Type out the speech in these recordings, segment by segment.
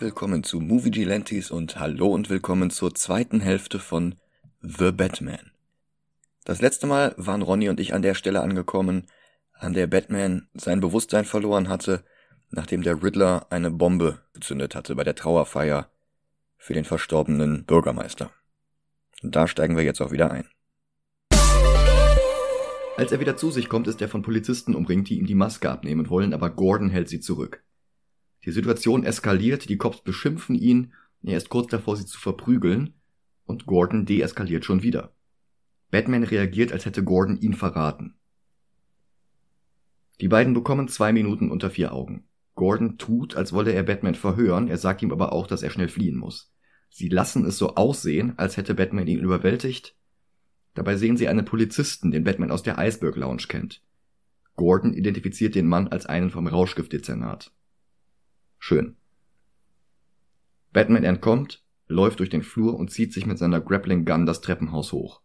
willkommen zu Movie Gilantes und hallo und willkommen zur zweiten Hälfte von The Batman. Das letzte Mal waren Ronny und ich an der Stelle angekommen, an der Batman sein Bewusstsein verloren hatte, nachdem der Riddler eine Bombe gezündet hatte bei der Trauerfeier für den verstorbenen Bürgermeister. Und da steigen wir jetzt auch wieder ein. Als er wieder zu sich kommt, ist er von Polizisten umringt, die ihm die Maske abnehmen wollen, aber Gordon hält sie zurück. Die Situation eskaliert, die Cops beschimpfen ihn, er ist kurz davor, sie zu verprügeln, und Gordon deeskaliert schon wieder. Batman reagiert, als hätte Gordon ihn verraten. Die beiden bekommen zwei Minuten unter vier Augen. Gordon tut, als wolle er Batman verhören, er sagt ihm aber auch, dass er schnell fliehen muss. Sie lassen es so aussehen, als hätte Batman ihn überwältigt. Dabei sehen sie einen Polizisten, den Batman aus der Iceberg Lounge kennt. Gordon identifiziert den Mann als einen vom Rauschgiftdezernat. Schön. Batman entkommt, läuft durch den Flur und zieht sich mit seiner Grappling Gun das Treppenhaus hoch.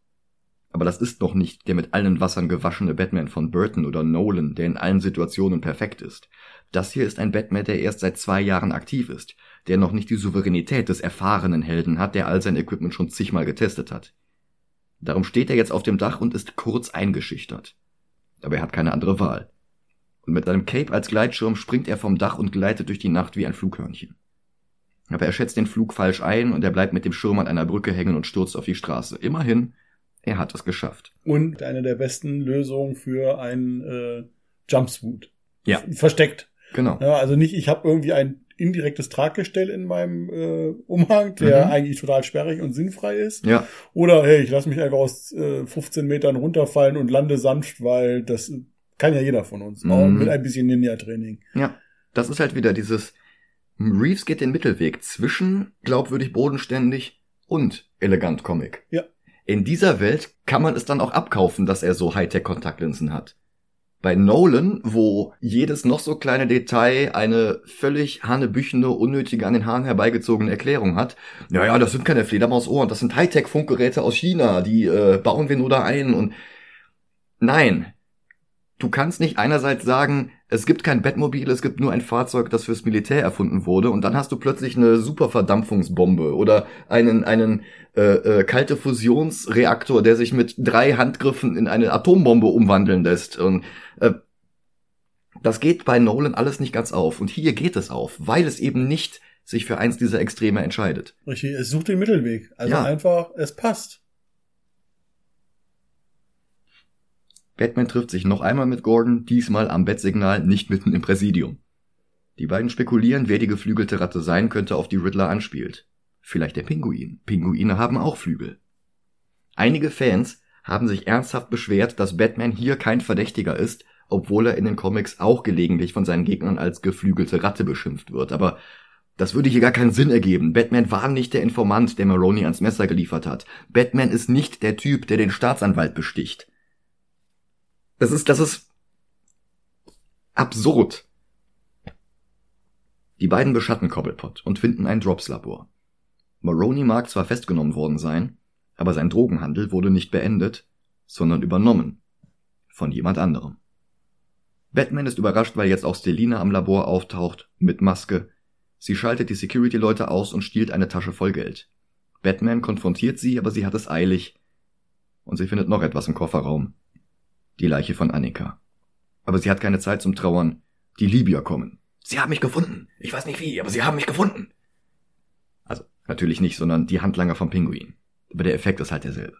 Aber das ist noch nicht der mit allen Wassern gewaschene Batman von Burton oder Nolan, der in allen Situationen perfekt ist. Das hier ist ein Batman, der erst seit zwei Jahren aktiv ist, der noch nicht die Souveränität des erfahrenen Helden hat, der all sein Equipment schon zigmal getestet hat. Darum steht er jetzt auf dem Dach und ist kurz eingeschüchtert. Aber er hat keine andere Wahl. Und mit seinem Cape als Gleitschirm springt er vom Dach und gleitet durch die Nacht wie ein Flughörnchen. Aber er schätzt den Flug falsch ein und er bleibt mit dem Schirm an einer Brücke hängen und stürzt auf die Straße. Immerhin, er hat es geschafft. Und eine der besten Lösungen für einen äh, Jumpsuit. Ja. Versteckt. Genau. Ja, also nicht, ich habe irgendwie ein indirektes Traggestell in meinem äh, Umhang, der Mhm. eigentlich total sperrig und sinnfrei ist. Ja, Oder hey, ich lasse mich einfach aus äh, 15 Metern runterfallen und lande sanft, weil das kann ja jeder von uns. Mhm. mit ein bisschen Ninja-Training. ja. Das ist halt wieder dieses, Reeves geht den Mittelweg zwischen glaubwürdig bodenständig und elegant Comic. Ja. In dieser Welt kann man es dann auch abkaufen, dass er so Hightech-Kontaktlinsen hat. Bei Nolan, wo jedes noch so kleine Detail eine völlig hanebüchene, unnötige, an den Haaren herbeigezogene Erklärung hat. Naja, das sind keine Fledermausohren, das sind Hightech-Funkgeräte aus China, die äh, bauen wir nur da ein und nein. Du kannst nicht einerseits sagen, es gibt kein Bettmobil, es gibt nur ein Fahrzeug, das fürs Militär erfunden wurde, und dann hast du plötzlich eine Superverdampfungsbombe oder einen, einen äh, äh, kalte Fusionsreaktor, der sich mit drei Handgriffen in eine Atombombe umwandeln lässt. Und äh, das geht bei Nolan alles nicht ganz auf. Und hier geht es auf, weil es eben nicht sich für eins dieser Extreme entscheidet. Richtig, es sucht den Mittelweg. Also Ja. einfach, es passt. Batman trifft sich noch einmal mit Gordon, diesmal am Bettsignal, nicht mitten im Präsidium. Die beiden spekulieren, wer die geflügelte Ratte sein könnte, auf die Riddler anspielt. Vielleicht der Pinguin. Pinguine haben auch Flügel. Einige Fans haben sich ernsthaft beschwert, dass Batman hier kein Verdächtiger ist, obwohl er in den Comics auch gelegentlich von seinen Gegnern als geflügelte Ratte beschimpft wird. Aber das würde hier gar keinen Sinn ergeben. Batman war nicht der Informant, der Maroni ans Messer geliefert hat. Batman ist nicht der Typ, der den Staatsanwalt besticht. Das ist, das ist absurd. Die beiden beschatten Cobblepot und finden ein Drops-Labor. Maroney mag zwar festgenommen worden sein, aber sein Drogenhandel wurde nicht beendet, sondern übernommen. Von jemand anderem. Batman ist überrascht, weil jetzt auch Selina am Labor auftaucht, mit Maske. Sie schaltet die Security-Leute aus und stiehlt eine Tasche voll Geld. Batman konfrontiert sie, aber sie hat es eilig. Und sie findet noch etwas im Kofferraum. Die Leiche von Annika. Aber sie hat keine Zeit zum Trauern. Die Libyer kommen. Sie haben mich gefunden. Ich weiß nicht wie, aber sie haben mich gefunden. Also, natürlich nicht, sondern die Handlanger vom Pinguin. Aber der Effekt ist halt derselbe.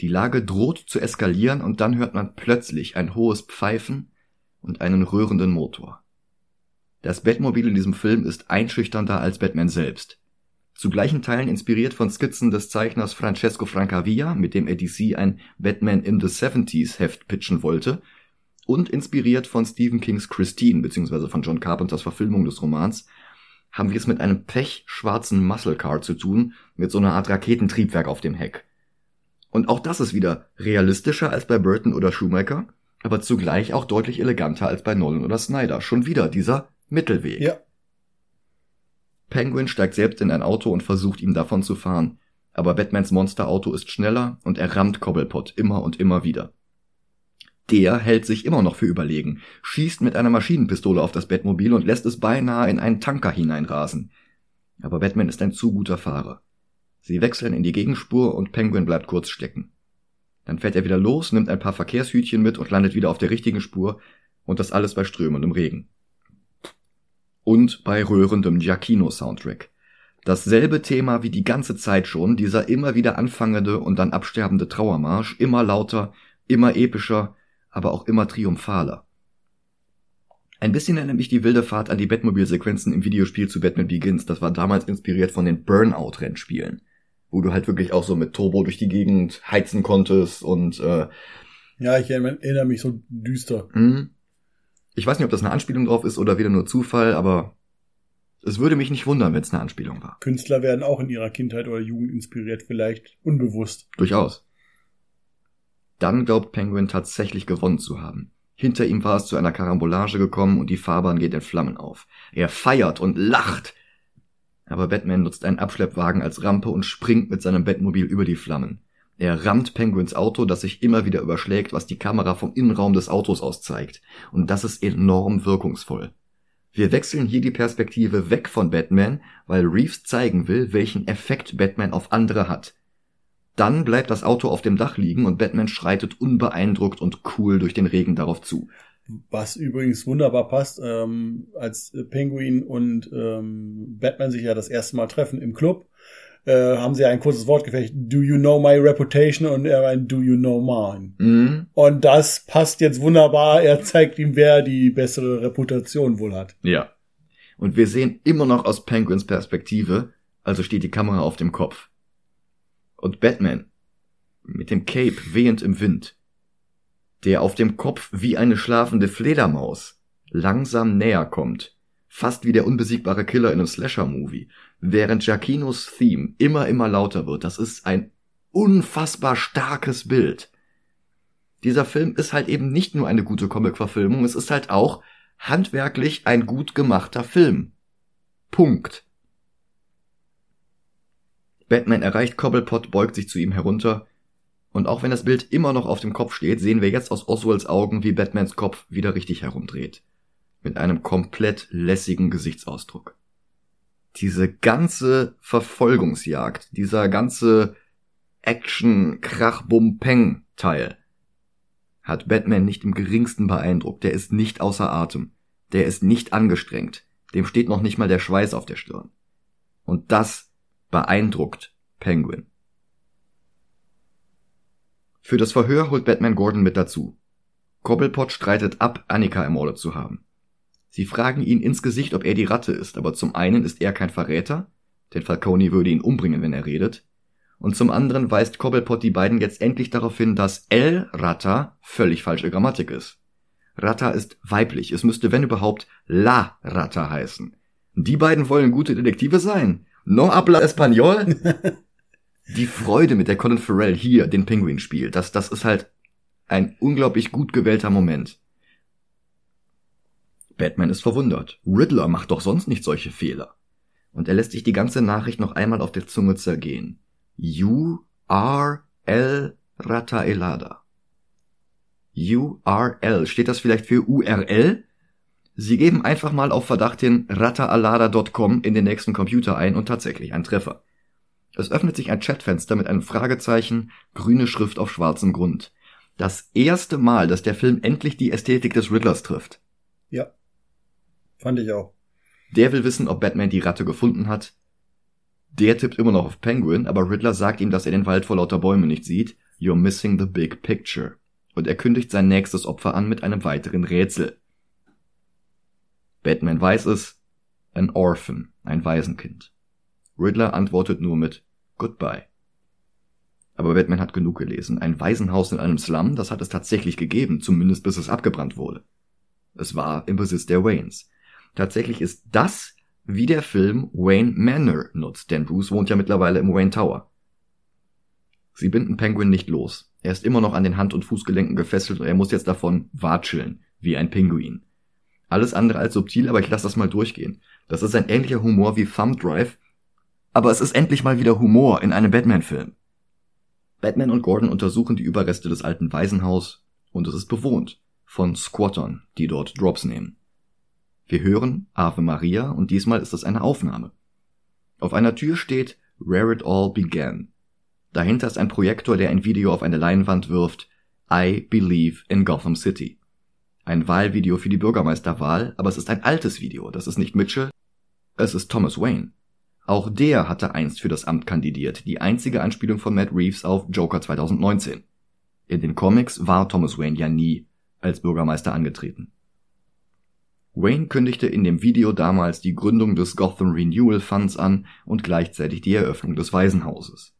Die Lage droht zu eskalieren und dann hört man plötzlich ein hohes Pfeifen und einen rührenden Motor. Das Batmobil in diesem Film ist einschüchternder als Batman selbst. Zu gleichen Teilen inspiriert von Skizzen des Zeichners Francesco Francavilla, mit dem er DC ein Batman in the 70s Heft pitchen wollte, und inspiriert von Stephen Kings Christine bzw. von John Carpenters Verfilmung des Romans, haben wir es mit einem pechschwarzen Muscle Car zu tun, mit so einer Art Raketentriebwerk auf dem Heck. Und auch das ist wieder realistischer als bei Burton oder Schumacher, aber zugleich auch deutlich eleganter als bei Nolan oder Snyder. Schon wieder dieser Mittelweg. Ja. Penguin steigt selbst in ein Auto und versucht ihm davon zu fahren, aber Batmans Monsterauto ist schneller und er rammt Cobblepot immer und immer wieder. Der hält sich immer noch für überlegen, schießt mit einer Maschinenpistole auf das Batmobil und lässt es beinahe in einen Tanker hineinrasen. Aber Batman ist ein zu guter Fahrer. Sie wechseln in die Gegenspur und Penguin bleibt kurz stecken. Dann fährt er wieder los, nimmt ein paar Verkehrshütchen mit und landet wieder auf der richtigen Spur und das alles bei strömendem Regen. Und bei rührendem Giacchino-Soundtrack. Dasselbe Thema wie die ganze Zeit schon, dieser immer wieder anfangende und dann absterbende Trauermarsch, immer lauter, immer epischer, aber auch immer triumphaler. Ein bisschen erinnert mich die wilde Fahrt an die Batmobil-Sequenzen im Videospiel zu Batman Begins. Das war damals inspiriert von den Burnout-Rennspielen, wo du halt wirklich auch so mit Turbo durch die Gegend heizen konntest und äh, ja, ich erinnere mich so düster. Mh. Ich weiß nicht, ob das eine Anspielung drauf ist oder wieder nur Zufall, aber es würde mich nicht wundern, wenn es eine Anspielung war. Künstler werden auch in ihrer Kindheit oder Jugend inspiriert, vielleicht unbewusst. Durchaus. Dann glaubt Penguin tatsächlich gewonnen zu haben. Hinter ihm war es zu einer Karambolage gekommen und die Fahrbahn geht in Flammen auf. Er feiert und lacht. Aber Batman nutzt einen Abschleppwagen als Rampe und springt mit seinem Batmobil über die Flammen. Er rammt Penguins Auto, das sich immer wieder überschlägt, was die Kamera vom Innenraum des Autos aus zeigt. Und das ist enorm wirkungsvoll. Wir wechseln hier die Perspektive weg von Batman, weil Reeves zeigen will, welchen Effekt Batman auf andere hat. Dann bleibt das Auto auf dem Dach liegen und Batman schreitet unbeeindruckt und cool durch den Regen darauf zu. Was übrigens wunderbar passt, ähm, als Penguin und ähm, Batman sich ja das erste Mal treffen im Club äh, haben sie ein kurzes Wortgefecht. Do you know my reputation? Und er meint, do you know mine? Mhm. Und das passt jetzt wunderbar. Er zeigt ihm, wer die bessere Reputation wohl hat. Ja. Und wir sehen immer noch aus Penguins Perspektive, also steht die Kamera auf dem Kopf. Und Batman, mit dem Cape wehend im Wind, der auf dem Kopf wie eine schlafende Fledermaus langsam näher kommt, fast wie der unbesiegbare Killer in einem Slasher-Movie, während Giacinos Theme immer, immer lauter wird. Das ist ein unfassbar starkes Bild. Dieser Film ist halt eben nicht nur eine gute Comic-Verfilmung, es ist halt auch handwerklich ein gut gemachter Film. Punkt. Batman erreicht Cobblepot, beugt sich zu ihm herunter, und auch wenn das Bild immer noch auf dem Kopf steht, sehen wir jetzt aus Oswalds Augen, wie Batmans Kopf wieder richtig herumdreht. Mit einem komplett lässigen Gesichtsausdruck diese ganze Verfolgungsjagd, dieser ganze Action Krach Bum Peng Teil hat Batman nicht im geringsten beeindruckt. Der ist nicht außer Atem. Der ist nicht angestrengt. Dem steht noch nicht mal der Schweiß auf der Stirn. Und das beeindruckt Penguin. Für das Verhör holt Batman Gordon mit dazu. Cobblepot streitet ab, Annika ermordet zu haben. Sie fragen ihn ins Gesicht, ob er die Ratte ist, aber zum einen ist er kein Verräter, denn Falcone würde ihn umbringen, wenn er redet, und zum anderen weist Cobblepot die beiden jetzt endlich darauf hin, dass El Rata völlig falsche Grammatik ist. Rata ist weiblich, es müsste wenn überhaupt La Rata heißen. Die beiden wollen gute Detektive sein. No habla español? die Freude, mit der Colin Farrell hier den Penguin spielt, das, das ist halt ein unglaublich gut gewählter Moment. Batman ist verwundert. Riddler macht doch sonst nicht solche Fehler. Und er lässt sich die ganze Nachricht noch einmal auf der Zunge zergehen. U R L Rataelada. URL. Steht das vielleicht für URL? Sie geben einfach mal auf Verdacht hin rataalada.com in den nächsten Computer ein und tatsächlich ein Treffer. Es öffnet sich ein Chatfenster mit einem Fragezeichen, grüne Schrift auf schwarzem Grund. Das erste Mal, dass der Film endlich die Ästhetik des Riddlers trifft. Ja. Fand ich auch. Der will wissen, ob Batman die Ratte gefunden hat. Der tippt immer noch auf Penguin, aber Riddler sagt ihm, dass er den Wald vor lauter Bäumen nicht sieht. You're missing the big picture. Und er kündigt sein nächstes Opfer an mit einem weiteren Rätsel. Batman weiß es. An Orphan, ein Waisenkind. Riddler antwortet nur mit Goodbye. Aber Batman hat genug gelesen. Ein Waisenhaus in einem Slum, das hat es tatsächlich gegeben, zumindest bis es abgebrannt wurde. Es war im Besitz der Waynes. Tatsächlich ist das, wie der Film Wayne Manor nutzt, denn Bruce wohnt ja mittlerweile im Wayne Tower. Sie binden Penguin nicht los. Er ist immer noch an den Hand- und Fußgelenken gefesselt und er muss jetzt davon watscheln, wie ein Pinguin. Alles andere als subtil, aber ich lasse das mal durchgehen. Das ist ein ähnlicher Humor wie Thumb Drive, aber es ist endlich mal wieder Humor in einem Batman-Film. Batman und Gordon untersuchen die Überreste des alten Waisenhaus und es ist bewohnt von Squattern, die dort Drops nehmen. Wir hören Ave Maria und diesmal ist es eine Aufnahme. Auf einer Tür steht Where It All Began. Dahinter ist ein Projektor, der ein Video auf eine Leinwand wirft. I Believe in Gotham City. Ein Wahlvideo für die Bürgermeisterwahl, aber es ist ein altes Video. Das ist nicht Mitchell, es ist Thomas Wayne. Auch der hatte einst für das Amt kandidiert, die einzige Anspielung von Matt Reeves auf Joker 2019. In den Comics war Thomas Wayne ja nie als Bürgermeister angetreten. Wayne kündigte in dem Video damals die Gründung des Gotham Renewal Funds an und gleichzeitig die Eröffnung des Waisenhauses.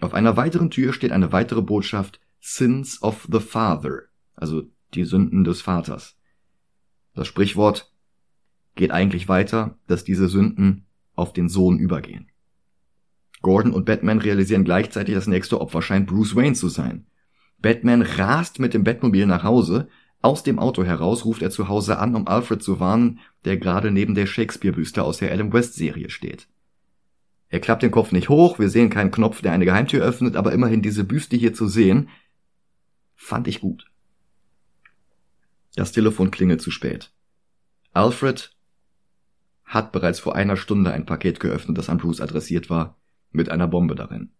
Auf einer weiteren Tür steht eine weitere Botschaft Sins of the Father, also die Sünden des Vaters. Das Sprichwort geht eigentlich weiter, dass diese Sünden auf den Sohn übergehen. Gordon und Batman realisieren gleichzeitig, das nächste Opfer scheint Bruce Wayne zu sein. Batman rast mit dem Batmobil nach Hause, aus dem Auto heraus ruft er zu Hause an, um Alfred zu warnen, der gerade neben der Shakespeare-Büste aus der Adam West-Serie steht. Er klappt den Kopf nicht hoch, wir sehen keinen Knopf, der eine Geheimtür öffnet, aber immerhin diese Büste hier zu sehen, fand ich gut. Das Telefon klingelt zu spät. Alfred hat bereits vor einer Stunde ein Paket geöffnet, das an Bruce adressiert war, mit einer Bombe darin.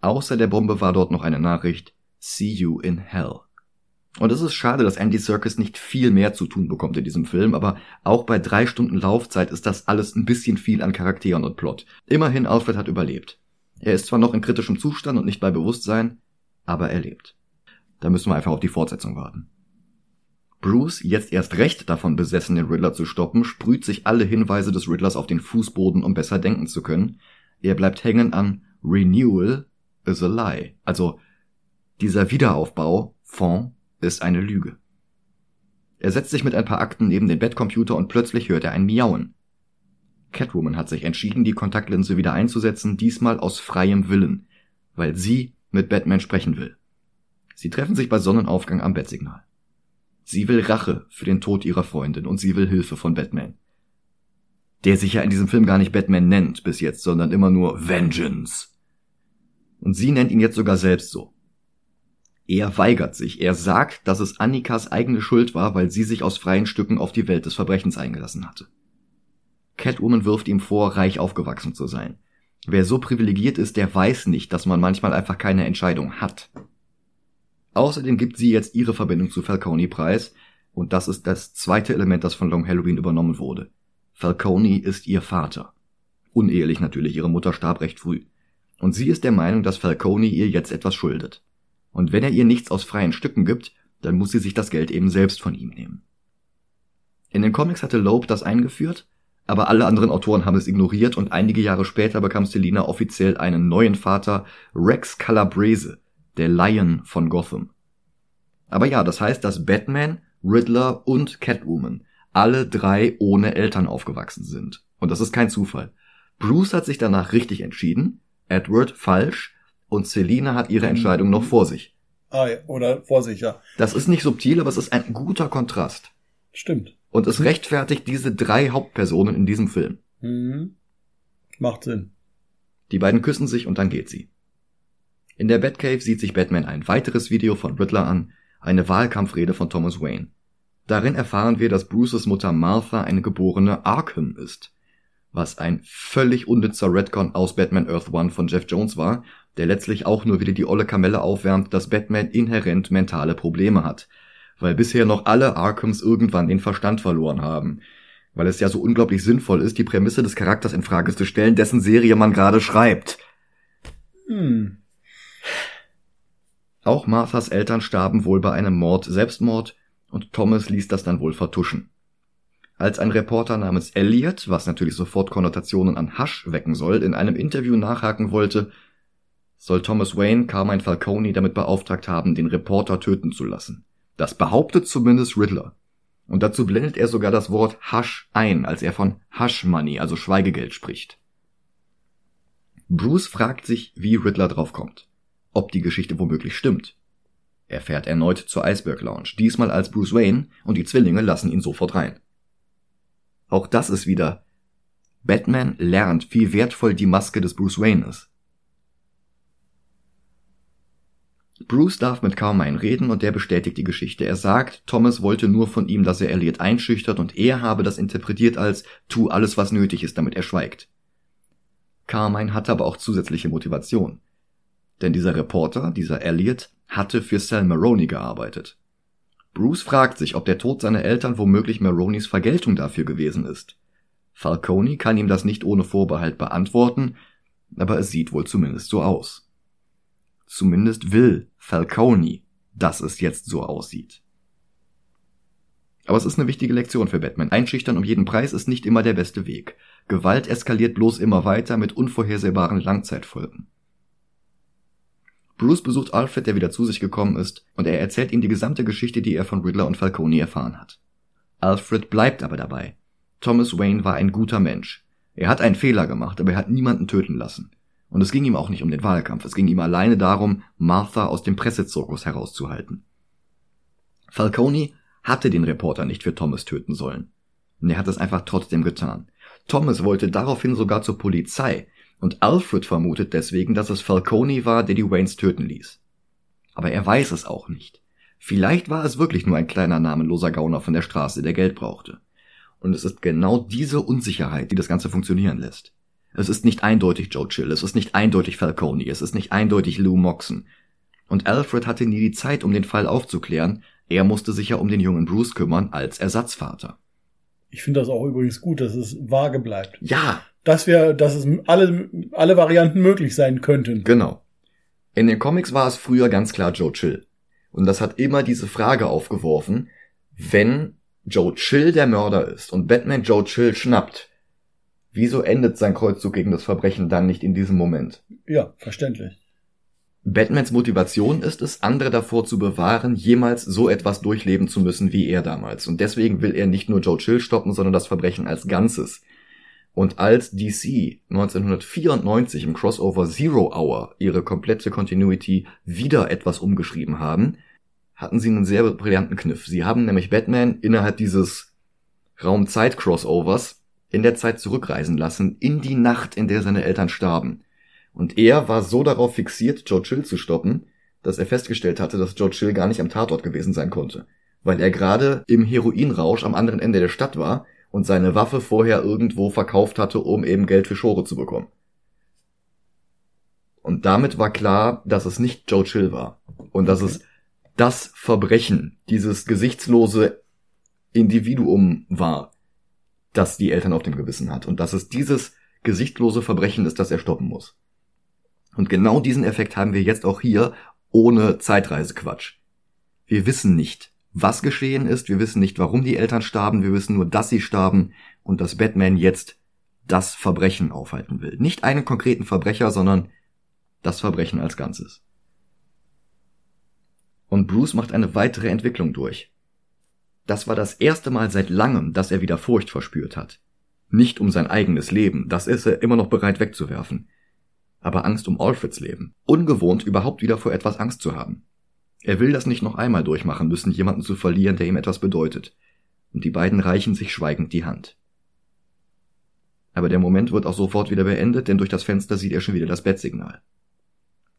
Außer der Bombe war dort noch eine Nachricht See you in hell. Und es ist schade, dass Andy Serkis nicht viel mehr zu tun bekommt in diesem Film, aber auch bei drei Stunden Laufzeit ist das alles ein bisschen viel an Charakteren und Plot. Immerhin, Alfred hat überlebt. Er ist zwar noch in kritischem Zustand und nicht bei Bewusstsein, aber er lebt. Da müssen wir einfach auf die Fortsetzung warten. Bruce, jetzt erst recht davon besessen, den Riddler zu stoppen, sprüht sich alle Hinweise des Riddlers auf den Fußboden, um besser denken zu können. Er bleibt hängen an Renewal is a lie. Also dieser Wiederaufbau, Fond, ist eine Lüge. Er setzt sich mit ein paar Akten neben den Bettcomputer und plötzlich hört er ein Miauen. Catwoman hat sich entschieden, die Kontaktlinse wieder einzusetzen, diesmal aus freiem Willen, weil sie mit Batman sprechen will. Sie treffen sich bei Sonnenaufgang am Bettsignal. Sie will Rache für den Tod ihrer Freundin und sie will Hilfe von Batman. Der sich ja in diesem Film gar nicht Batman nennt bis jetzt, sondern immer nur Vengeance. Und sie nennt ihn jetzt sogar selbst so. Er weigert sich. Er sagt, dass es Annikas eigene Schuld war, weil sie sich aus freien Stücken auf die Welt des Verbrechens eingelassen hatte. Catwoman wirft ihm vor, reich aufgewachsen zu sein. Wer so privilegiert ist, der weiß nicht, dass man manchmal einfach keine Entscheidung hat. Außerdem gibt sie jetzt ihre Verbindung zu Falcone preis, und das ist das zweite Element, das von Long Halloween übernommen wurde. Falcone ist ihr Vater. Unehelich natürlich, ihre Mutter starb recht früh. Und sie ist der Meinung, dass Falcone ihr jetzt etwas schuldet. Und wenn er ihr nichts aus freien Stücken gibt, dann muss sie sich das Geld eben selbst von ihm nehmen. In den Comics hatte Loeb das eingeführt, aber alle anderen Autoren haben es ignoriert und einige Jahre später bekam Selina offiziell einen neuen Vater, Rex Calabrese, der Lion von Gotham. Aber ja, das heißt, dass Batman, Riddler und Catwoman alle drei ohne Eltern aufgewachsen sind. Und das ist kein Zufall. Bruce hat sich danach richtig entschieden, Edward falsch und Selina hat ihre Entscheidung noch vor sich. Ah, oder vor sich, ja. Das ist nicht subtil, aber es ist ein guter Kontrast. Stimmt. Und es rechtfertigt diese drei Hauptpersonen in diesem Film. Mhm. Macht Sinn. Die beiden küssen sich und dann geht sie. In der Batcave sieht sich Batman ein weiteres Video von Riddler an, eine Wahlkampfrede von Thomas Wayne. Darin erfahren wir, dass Bruces Mutter Martha eine geborene Arkham ist. Was ein völlig unnützer Redcon aus Batman Earth One von Jeff Jones war, der letztlich auch nur wieder die olle Kamelle aufwärmt, dass Batman inhärent mentale Probleme hat. Weil bisher noch alle Arkhams irgendwann den Verstand verloren haben. Weil es ja so unglaublich sinnvoll ist, die Prämisse des Charakters in Frage zu stellen, dessen Serie man gerade schreibt. Hm. Auch Marthas Eltern starben wohl bei einem Mord Selbstmord und Thomas ließ das dann wohl vertuschen. Als ein Reporter namens Elliot, was natürlich sofort Konnotationen an Hasch wecken soll, in einem Interview nachhaken wollte, soll Thomas Wayne Carmine Falcone damit beauftragt haben, den Reporter töten zu lassen. Das behauptet zumindest Riddler. Und dazu blendet er sogar das Wort Hasch ein, als er von Hush Money, also Schweigegeld spricht. Bruce fragt sich, wie Riddler draufkommt ob die Geschichte womöglich stimmt. Er fährt erneut zur Iceberg Lounge, diesmal als Bruce Wayne, und die Zwillinge lassen ihn sofort rein. Auch das ist wieder Batman lernt, wie wertvoll die Maske des Bruce Wayne ist. Bruce darf mit Carmine reden und der bestätigt die Geschichte. Er sagt, Thomas wollte nur von ihm, dass er Elliot einschüchtert und er habe das interpretiert als tu alles, was nötig ist, damit er schweigt. Carmine hatte aber auch zusätzliche Motivation. Denn dieser Reporter, dieser Elliot, hatte für Sal Maroney gearbeitet. Bruce fragt sich, ob der Tod seiner Eltern womöglich Maroneys Vergeltung dafür gewesen ist. Falcone kann ihm das nicht ohne Vorbehalt beantworten, aber es sieht wohl zumindest so aus. Zumindest will Falcone, dass es jetzt so aussieht. Aber es ist eine wichtige Lektion für Batman. Einschüchtern um jeden Preis ist nicht immer der beste Weg. Gewalt eskaliert bloß immer weiter mit unvorhersehbaren Langzeitfolgen. Bruce besucht Alfred, der wieder zu sich gekommen ist, und er erzählt ihm die gesamte Geschichte, die er von Riddler und Falcone erfahren hat. Alfred bleibt aber dabei. Thomas Wayne war ein guter Mensch. Er hat einen Fehler gemacht, aber er hat niemanden töten lassen. Und es ging ihm auch nicht um den Wahlkampf, es ging ihm alleine darum, Martha aus dem Pressezirkus herauszuhalten. Falcone hatte den Reporter nicht für Thomas töten sollen. Und er hat es einfach trotzdem getan. Thomas wollte daraufhin sogar zur Polizei, und Alfred vermutet deswegen, dass es Falcone war, der die Waynes töten ließ. Aber er weiß es auch nicht. Vielleicht war es wirklich nur ein kleiner namenloser Gauner von der Straße, der Geld brauchte. Und es ist genau diese Unsicherheit, die das Ganze funktionieren lässt. Es ist nicht eindeutig Joe Chill, es ist nicht eindeutig Falcone, es ist nicht eindeutig Lou Moxon. Und Alfred hatte nie die Zeit, um den Fall aufzuklären, er musste sich ja um den jungen Bruce kümmern als Ersatzvater. Ich finde das auch übrigens gut, dass es vage bleibt. Ja, Dass wir, dass es alle, alle Varianten möglich sein könnten. Genau. In den Comics war es früher ganz klar Joe Chill. Und das hat immer diese Frage aufgeworfen, wenn Joe Chill der Mörder ist und Batman Joe Chill schnappt, wieso endet sein Kreuzzug gegen das Verbrechen dann nicht in diesem Moment? Ja, verständlich. Batmans Motivation ist es, andere davor zu bewahren, jemals so etwas durchleben zu müssen wie er damals. Und deswegen will er nicht nur Joe Chill stoppen, sondern das Verbrechen als Ganzes. Und als DC 1994 im Crossover Zero Hour ihre komplette Continuity wieder etwas umgeschrieben haben, hatten sie einen sehr brillanten Kniff. Sie haben nämlich Batman innerhalb dieses Raum-Zeit-Crossovers in der Zeit zurückreisen lassen, in die Nacht, in der seine Eltern starben. Und er war so darauf fixiert, Joe Chill zu stoppen, dass er festgestellt hatte, dass Joe Chill gar nicht am Tatort gewesen sein konnte. Weil er gerade im Heroinrausch am anderen Ende der Stadt war und seine Waffe vorher irgendwo verkauft hatte, um eben Geld für Schore zu bekommen. Und damit war klar, dass es nicht Joe Chill war. Und dass es das Verbrechen, dieses gesichtslose Individuum war, das die Eltern auf dem Gewissen hat. Und dass es dieses gesichtlose Verbrechen ist, das er stoppen muss. Und genau diesen Effekt haben wir jetzt auch hier ohne Zeitreisequatsch. Wir wissen nicht, was geschehen ist, wir wissen nicht, warum die Eltern starben, wir wissen nur, dass sie starben und dass Batman jetzt das Verbrechen aufhalten will. Nicht einen konkreten Verbrecher, sondern das Verbrechen als Ganzes. Und Bruce macht eine weitere Entwicklung durch. Das war das erste Mal seit langem, dass er wieder Furcht verspürt hat. Nicht um sein eigenes Leben, das ist er immer noch bereit wegzuwerfen. Aber Angst um Alfreds Leben. Ungewohnt, überhaupt wieder vor etwas Angst zu haben. Er will das nicht noch einmal durchmachen müssen, jemanden zu verlieren, der ihm etwas bedeutet. Und die beiden reichen sich schweigend die Hand. Aber der Moment wird auch sofort wieder beendet, denn durch das Fenster sieht er schon wieder das Bettsignal.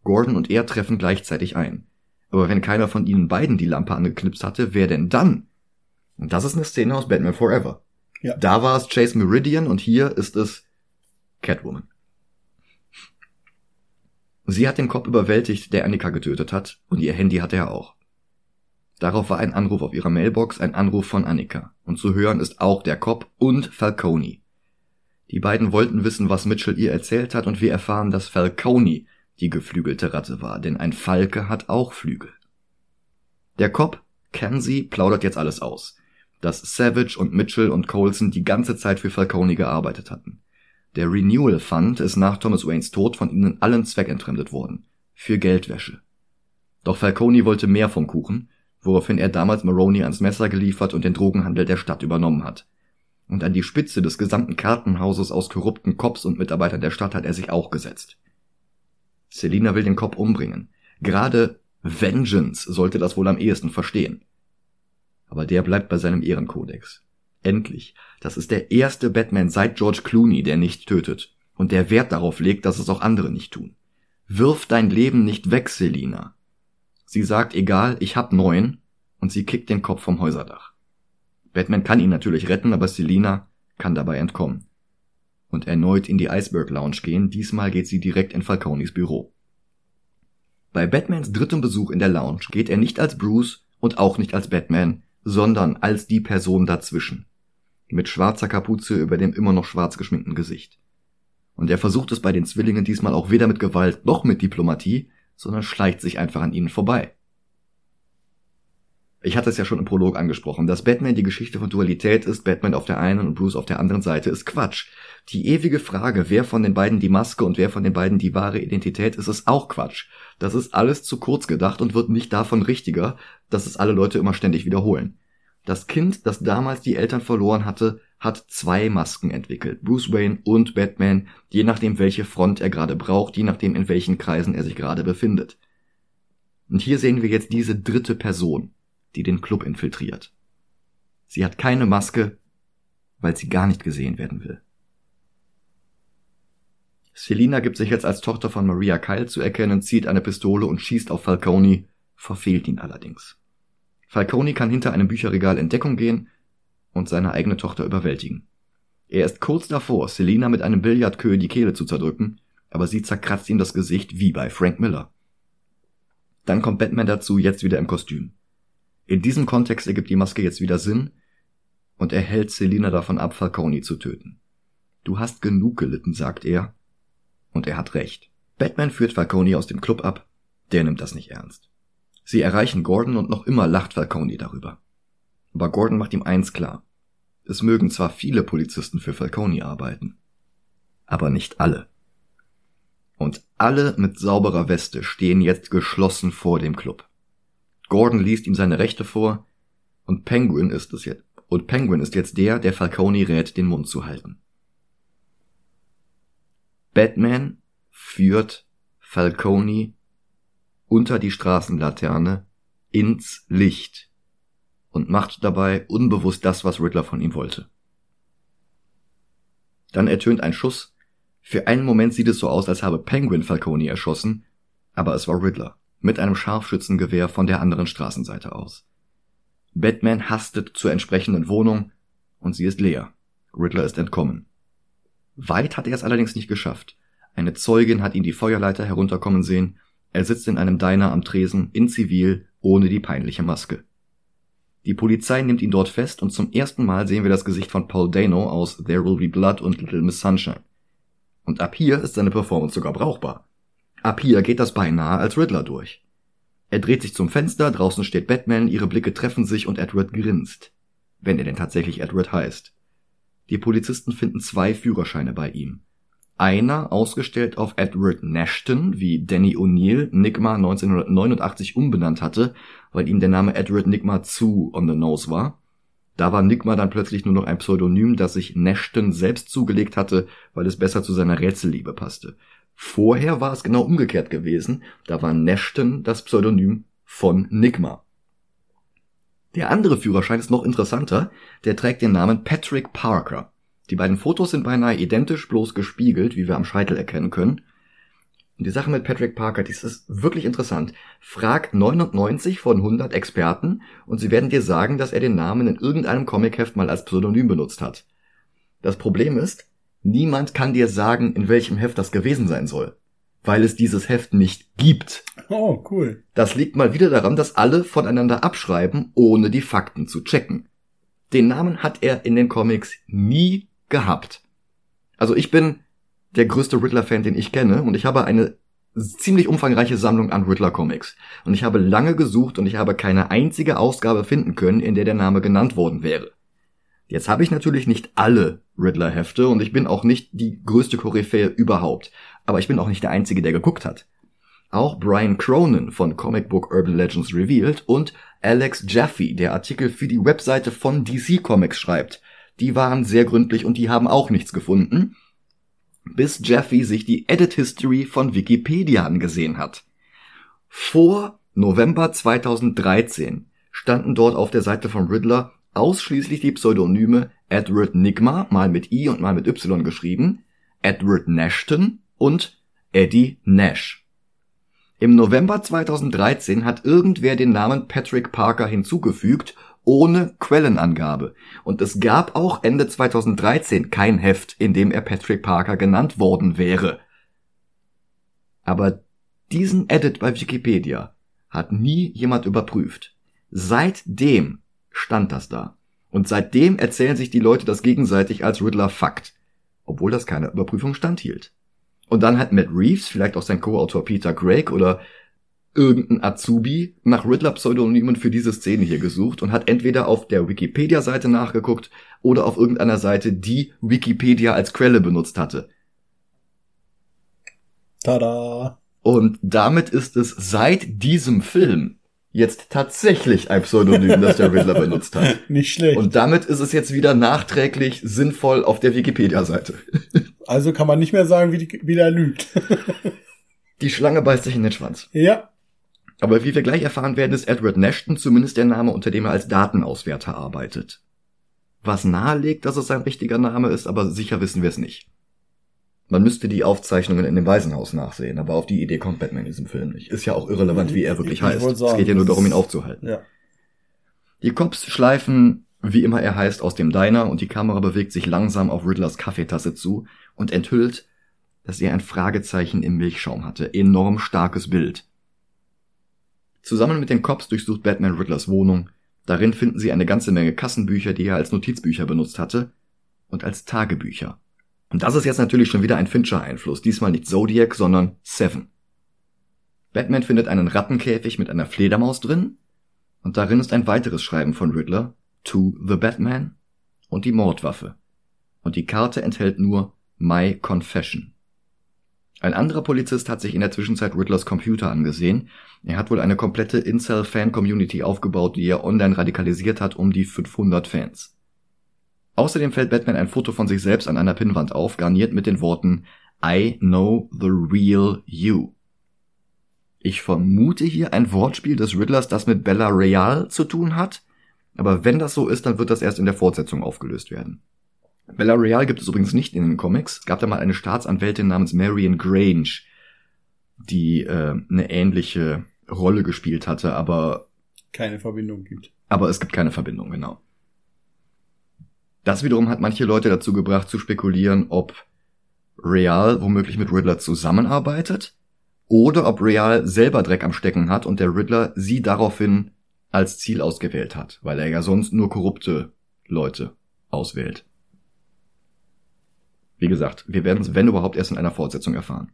Gordon und er treffen gleichzeitig ein. Aber wenn keiner von ihnen beiden die Lampe angeknipst hatte, wer denn dann? Und das ist eine Szene aus Batman Forever. Ja. Da war es Chase Meridian und hier ist es Catwoman. Sie hat den Kopf überwältigt, der Annika getötet hat, und ihr Handy hatte er auch. Darauf war ein Anruf auf ihrer Mailbox, ein Anruf von Annika. Und zu hören ist auch der Cop und Falcone. Die beiden wollten wissen, was Mitchell ihr erzählt hat, und wir erfahren, dass Falcone die geflügelte Ratte war, denn ein Falke hat auch Flügel. Der Cop, Kenzie, plaudert jetzt alles aus, dass Savage und Mitchell und Colson die ganze Zeit für Falcone gearbeitet hatten. Der Renewal Fund ist nach Thomas Waynes Tod von ihnen allen zweckentfremdet worden. Für Geldwäsche. Doch Falcone wollte mehr vom Kuchen, woraufhin er damals Maroney ans Messer geliefert und den Drogenhandel der Stadt übernommen hat. Und an die Spitze des gesamten Kartenhauses aus korrupten Cops und Mitarbeitern der Stadt hat er sich auch gesetzt. Selina will den Cop umbringen. Gerade Vengeance sollte das wohl am ehesten verstehen. Aber der bleibt bei seinem Ehrenkodex. Endlich. Das ist der erste Batman seit George Clooney, der nicht tötet. Und der Wert darauf legt, dass es auch andere nicht tun. Wirf dein Leben nicht weg, Selina. Sie sagt, egal, ich hab neun, und sie kickt den Kopf vom Häuserdach. Batman kann ihn natürlich retten, aber Selina kann dabei entkommen. und erneut in die Iceberg Lounge gehen, diesmal geht sie direkt in Falconis Büro. Bei Batmans drittem Besuch in der Lounge geht er nicht als Bruce und auch nicht als Batman, sondern als die Person dazwischen. Mit schwarzer Kapuze über dem immer noch schwarz geschminkten Gesicht. Und er versucht es bei den Zwillingen diesmal auch weder mit Gewalt noch mit Diplomatie, sondern schleicht sich einfach an ihnen vorbei. Ich hatte es ja schon im Prolog angesprochen, dass Batman die Geschichte von Dualität ist, Batman auf der einen und Bruce auf der anderen Seite ist Quatsch. Die ewige Frage, wer von den beiden die Maske und wer von den beiden die wahre Identität ist, ist auch Quatsch. Das ist alles zu kurz gedacht und wird nicht davon richtiger, dass es alle Leute immer ständig wiederholen. Das Kind, das damals die Eltern verloren hatte, hat zwei Masken entwickelt. Bruce Wayne und Batman, je nachdem welche Front er gerade braucht, je nachdem in welchen Kreisen er sich gerade befindet. Und hier sehen wir jetzt diese dritte Person die den Club infiltriert. Sie hat keine Maske, weil sie gar nicht gesehen werden will. Selina gibt sich jetzt als Tochter von Maria Kyle zu erkennen, zieht eine Pistole und schießt auf Falcone, verfehlt ihn allerdings. Falcone kann hinter einem Bücherregal in Deckung gehen und seine eigene Tochter überwältigen. Er ist kurz davor, Selina mit einem Billardkö die Kehle zu zerdrücken, aber sie zerkratzt ihm das Gesicht wie bei Frank Miller. Dann kommt Batman dazu, jetzt wieder im Kostüm. In diesem Kontext ergibt die Maske jetzt wieder Sinn und er hält Selina davon ab, Falcone zu töten. Du hast genug gelitten, sagt er. Und er hat recht. Batman führt Falcone aus dem Club ab, der nimmt das nicht ernst. Sie erreichen Gordon und noch immer lacht Falcone darüber. Aber Gordon macht ihm eins klar. Es mögen zwar viele Polizisten für Falcone arbeiten, aber nicht alle. Und alle mit sauberer Weste stehen jetzt geschlossen vor dem Club. Gordon liest ihm seine Rechte vor und Penguin ist es jetzt. Und Penguin ist jetzt der, der Falcone rät, den Mund zu halten. Batman führt Falcone unter die Straßenlaterne ins Licht und macht dabei unbewusst das, was Riddler von ihm wollte. Dann ertönt ein Schuss. Für einen Moment sieht es so aus, als habe Penguin Falcone erschossen, aber es war Riddler mit einem Scharfschützengewehr von der anderen Straßenseite aus. Batman hastet zur entsprechenden Wohnung und sie ist leer. Riddler ist entkommen. Weit hat er es allerdings nicht geschafft. Eine Zeugin hat ihn die Feuerleiter herunterkommen sehen. Er sitzt in einem Diner am Tresen, in Zivil, ohne die peinliche Maske. Die Polizei nimmt ihn dort fest und zum ersten Mal sehen wir das Gesicht von Paul Dano aus There Will Be Blood und Little Miss Sunshine. Und ab hier ist seine Performance sogar brauchbar. Ab hier geht das beinahe als Riddler durch. Er dreht sich zum Fenster, draußen steht Batman, ihre Blicke treffen sich und Edward grinst. Wenn er denn tatsächlich Edward heißt. Die Polizisten finden zwei Führerscheine bei ihm. Einer ausgestellt auf Edward Nashton, wie Danny O'Neill Nigma 1989 umbenannt hatte, weil ihm der Name Edward Nigma zu on the nose war. Da war Nigma dann plötzlich nur noch ein Pseudonym, das sich Nashton selbst zugelegt hatte, weil es besser zu seiner Rätselliebe passte. Vorher war es genau umgekehrt gewesen. Da war Nashton das Pseudonym von Nigma. Der andere Führerschein ist noch interessanter. Der trägt den Namen Patrick Parker. Die beiden Fotos sind beinahe identisch, bloß gespiegelt, wie wir am Scheitel erkennen können. Und die Sache mit Patrick Parker, die ist wirklich interessant. Frag 99 von 100 Experten und sie werden dir sagen, dass er den Namen in irgendeinem Comicheft mal als Pseudonym benutzt hat. Das Problem ist, Niemand kann dir sagen, in welchem Heft das gewesen sein soll, weil es dieses Heft nicht gibt. Oh, cool. Das liegt mal wieder daran, dass alle voneinander abschreiben, ohne die Fakten zu checken. Den Namen hat er in den Comics nie gehabt. Also ich bin der größte Riddler-Fan, den ich kenne, und ich habe eine ziemlich umfangreiche Sammlung an Riddler-Comics. Und ich habe lange gesucht und ich habe keine einzige Ausgabe finden können, in der der Name genannt worden wäre. Jetzt habe ich natürlich nicht alle Riddler-Hefte und ich bin auch nicht die größte Koryphäe überhaupt. Aber ich bin auch nicht der Einzige, der geguckt hat. Auch Brian Cronin von Comic Book Urban Legends Revealed und Alex Jaffe, der Artikel für die Webseite von DC Comics schreibt. Die waren sehr gründlich und die haben auch nichts gefunden, bis Jaffe sich die Edit History von Wikipedia angesehen hat. Vor November 2013 standen dort auf der Seite von Riddler ausschließlich die Pseudonyme Edward Nigma, mal mit I und mal mit Y geschrieben, Edward Nashton und Eddie Nash. Im November 2013 hat irgendwer den Namen Patrick Parker hinzugefügt, ohne Quellenangabe. Und es gab auch Ende 2013 kein Heft, in dem er Patrick Parker genannt worden wäre. Aber diesen Edit bei Wikipedia hat nie jemand überprüft. Seitdem stand das da. Und seitdem erzählen sich die Leute das gegenseitig als Riddler Fakt. Obwohl das keine Überprüfung standhielt. Und dann hat Matt Reeves, vielleicht auch sein Co-Autor Peter Craig oder irgendein Azubi nach Riddler-Pseudonymen für diese Szene hier gesucht und hat entweder auf der Wikipedia-Seite nachgeguckt oder auf irgendeiner Seite, die Wikipedia als Quelle benutzt hatte. Tada! Und damit ist es seit diesem Film jetzt tatsächlich ein Pseudonym, das der Riddler benutzt hat. Nicht schlecht. Und damit ist es jetzt wieder nachträglich sinnvoll auf der Wikipedia-Seite. also kann man nicht mehr sagen, wie, die, wie der lügt. Die Schlange beißt sich in den Schwanz. Ja. Aber wie wir gleich erfahren werden, ist Edward Nashton zumindest der Name, unter dem er als Datenauswerter arbeitet. Was nahelegt, dass es sein richtiger Name ist, aber sicher wissen wir es nicht. Man müsste die Aufzeichnungen in dem Waisenhaus nachsehen, aber auf die Idee kommt Batman in diesem Film nicht. Ist ja auch irrelevant, wie er wirklich Ich- ich heißt. sagen, es geht ja nur darum, ihn aufzuhalten. Ja. Die Cops schleifen, wie immer er heißt, aus dem Diner und die Kamera bewegt sich langsam auf Riddlers Kaffeetasse zu und enthüllt, dass er ein Fragezeichen im Milchschaum hatte. Enorm starkes Bild. Zusammen mit den Cops durchsucht Batman Riddlers Wohnung. Darin finden sie eine ganze Menge Kassenbücher, die er als Notizbücher benutzt hatte und als Tagebücher. Und das ist jetzt natürlich schon wieder ein Fincher-Einfluss. Diesmal nicht Zodiac, sondern Seven. Batman findet einen Rattenkäfig mit einer Fledermaus drin und darin ist ein weiteres Schreiben von Riddler, To the Batman und die Mordwaffe. Und die Karte enthält nur My Confession. Ein anderer Polizist hat sich in der Zwischenzeit Riddlers Computer angesehen. Er hat wohl eine komplette Incel-Fan-Community aufgebaut, die er online radikalisiert hat um die 500 Fans. Außerdem fällt Batman ein Foto von sich selbst an einer Pinnwand auf, garniert mit den Worten I know the real you. Ich vermute hier ein Wortspiel des Riddlers, das mit Bella Real zu tun hat, aber wenn das so ist, dann wird das erst in der Fortsetzung aufgelöst werden. Bella Real gibt es übrigens nicht in den Comics. Es gab da mal eine Staatsanwältin namens Marion Grange, die äh, eine ähnliche Rolle gespielt hatte, aber Keine Verbindung gibt. aber es gibt keine Verbindung, genau. Das wiederum hat manche Leute dazu gebracht zu spekulieren, ob Real womöglich mit Riddler zusammenarbeitet oder ob Real selber Dreck am Stecken hat und der Riddler sie daraufhin als Ziel ausgewählt hat, weil er ja sonst nur korrupte Leute auswählt. Wie gesagt, wir werden es, wenn überhaupt, erst in einer Fortsetzung erfahren.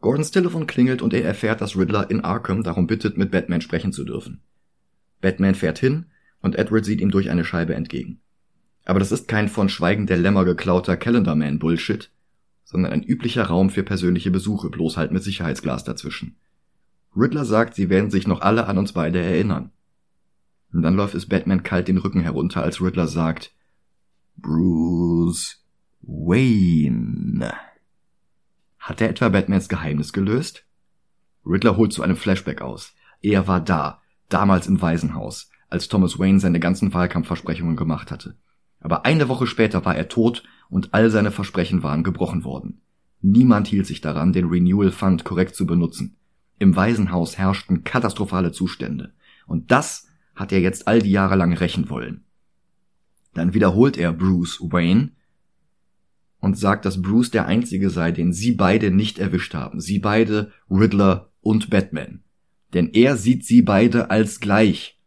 Gordons Telefon klingelt und er erfährt, dass Riddler in Arkham darum bittet, mit Batman sprechen zu dürfen. Batman fährt hin und Edward sieht ihm durch eine Scheibe entgegen. Aber das ist kein von Schweigen der Lämmer geklauter Calendarman-Bullshit, sondern ein üblicher Raum für persönliche Besuche, bloß halt mit Sicherheitsglas dazwischen. Riddler sagt, sie werden sich noch alle an uns beide erinnern. Und dann läuft es Batman kalt den Rücken herunter, als Riddler sagt, Bruce Wayne. Hat er etwa Batmans Geheimnis gelöst? Riddler holt zu einem Flashback aus. Er war da, damals im Waisenhaus, als Thomas Wayne seine ganzen Wahlkampfversprechungen gemacht hatte. Aber eine Woche später war er tot und all seine Versprechen waren gebrochen worden. Niemand hielt sich daran, den Renewal Fund korrekt zu benutzen. Im Waisenhaus herrschten katastrophale Zustände. Und das hat er jetzt all die Jahre lang rächen wollen. Dann wiederholt er Bruce Wayne und sagt, dass Bruce der Einzige sei, den sie beide nicht erwischt haben. Sie beide, Riddler und Batman. Denn er sieht sie beide als gleich.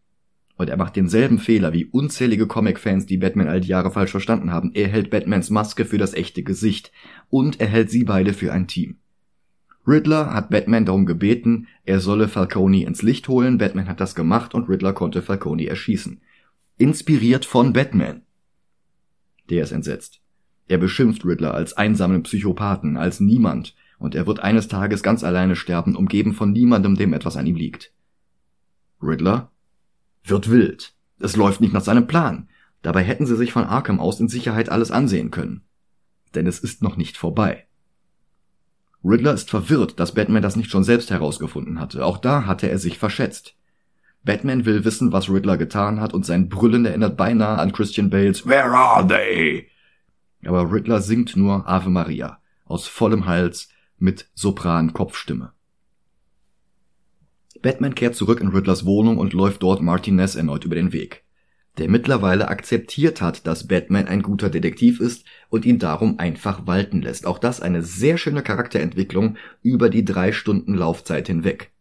Und er macht denselben Fehler wie unzählige Comic-Fans, die Batman all die Jahre falsch verstanden haben. Er hält Batmans Maske für das echte Gesicht. Und er hält sie beide für ein Team. Riddler hat Batman darum gebeten, er solle Falcone ins Licht holen. Batman hat das gemacht und Riddler konnte Falcone erschießen. Inspiriert von Batman. Der ist entsetzt. Er beschimpft Riddler als einsamen Psychopathen, als niemand, und er wird eines Tages ganz alleine sterben, umgeben von niemandem, dem etwas an ihm liegt. Riddler wird wild. Es läuft nicht nach seinem Plan. Dabei hätten sie sich von Arkham aus in Sicherheit alles ansehen können. Denn es ist noch nicht vorbei. Riddler ist verwirrt, dass Batman das nicht schon selbst herausgefunden hatte. Auch da hatte er sich verschätzt. Batman will wissen, was Riddler getan hat, und sein Brüllen erinnert beinahe an Christian Bales Where are they? Aber Riddler singt nur Ave Maria aus vollem Hals mit Sopran-Kopfstimme. Batman kehrt zurück in Riddlers Wohnung und läuft dort Martinez erneut über den Weg, der mittlerweile akzeptiert hat, dass Batman ein guter Detektiv ist und ihn darum einfach walten lässt. Auch das eine sehr schöne Charakterentwicklung über die drei Stunden Laufzeit hinweg.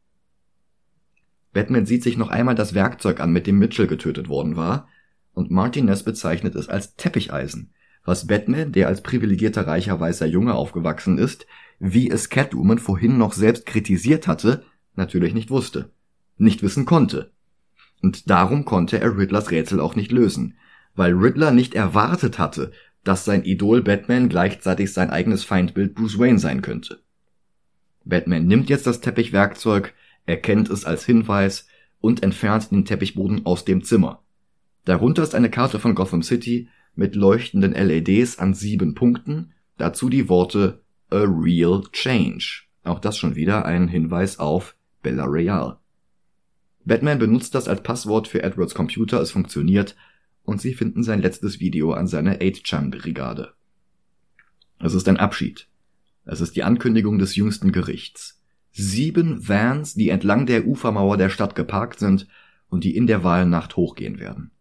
Batman sieht sich noch einmal das Werkzeug an, mit dem Mitchell getötet worden war, und Martinez bezeichnet es als Teppicheisen, was Batman, der als privilegierter reicher weißer Junge aufgewachsen ist, wie es Catwoman vorhin noch selbst kritisiert hatte, natürlich nicht wusste, nicht wissen konnte. Und darum konnte er Riddlers Rätsel auch nicht lösen, weil Riddler nicht erwartet hatte, dass sein Idol Batman gleichzeitig sein eigenes Feindbild Bruce Wayne sein könnte. Batman nimmt jetzt das Teppichwerkzeug, erkennt es als Hinweis und entfernt den Teppichboden aus dem Zimmer. Darunter ist eine Karte von Gotham City mit leuchtenden LEDs an sieben Punkten, dazu die Worte A Real Change. Auch das schon wieder ein Hinweis auf Bella Real. Batman benutzt das als Passwort für Edwards Computer, es funktioniert, und sie finden sein letztes Video an seiner 8chan-Brigade. Es ist ein Abschied. Es ist die Ankündigung des jüngsten Gerichts. Sieben Vans, die entlang der Ufermauer der Stadt geparkt sind und die in der Wahlnacht hochgehen werden.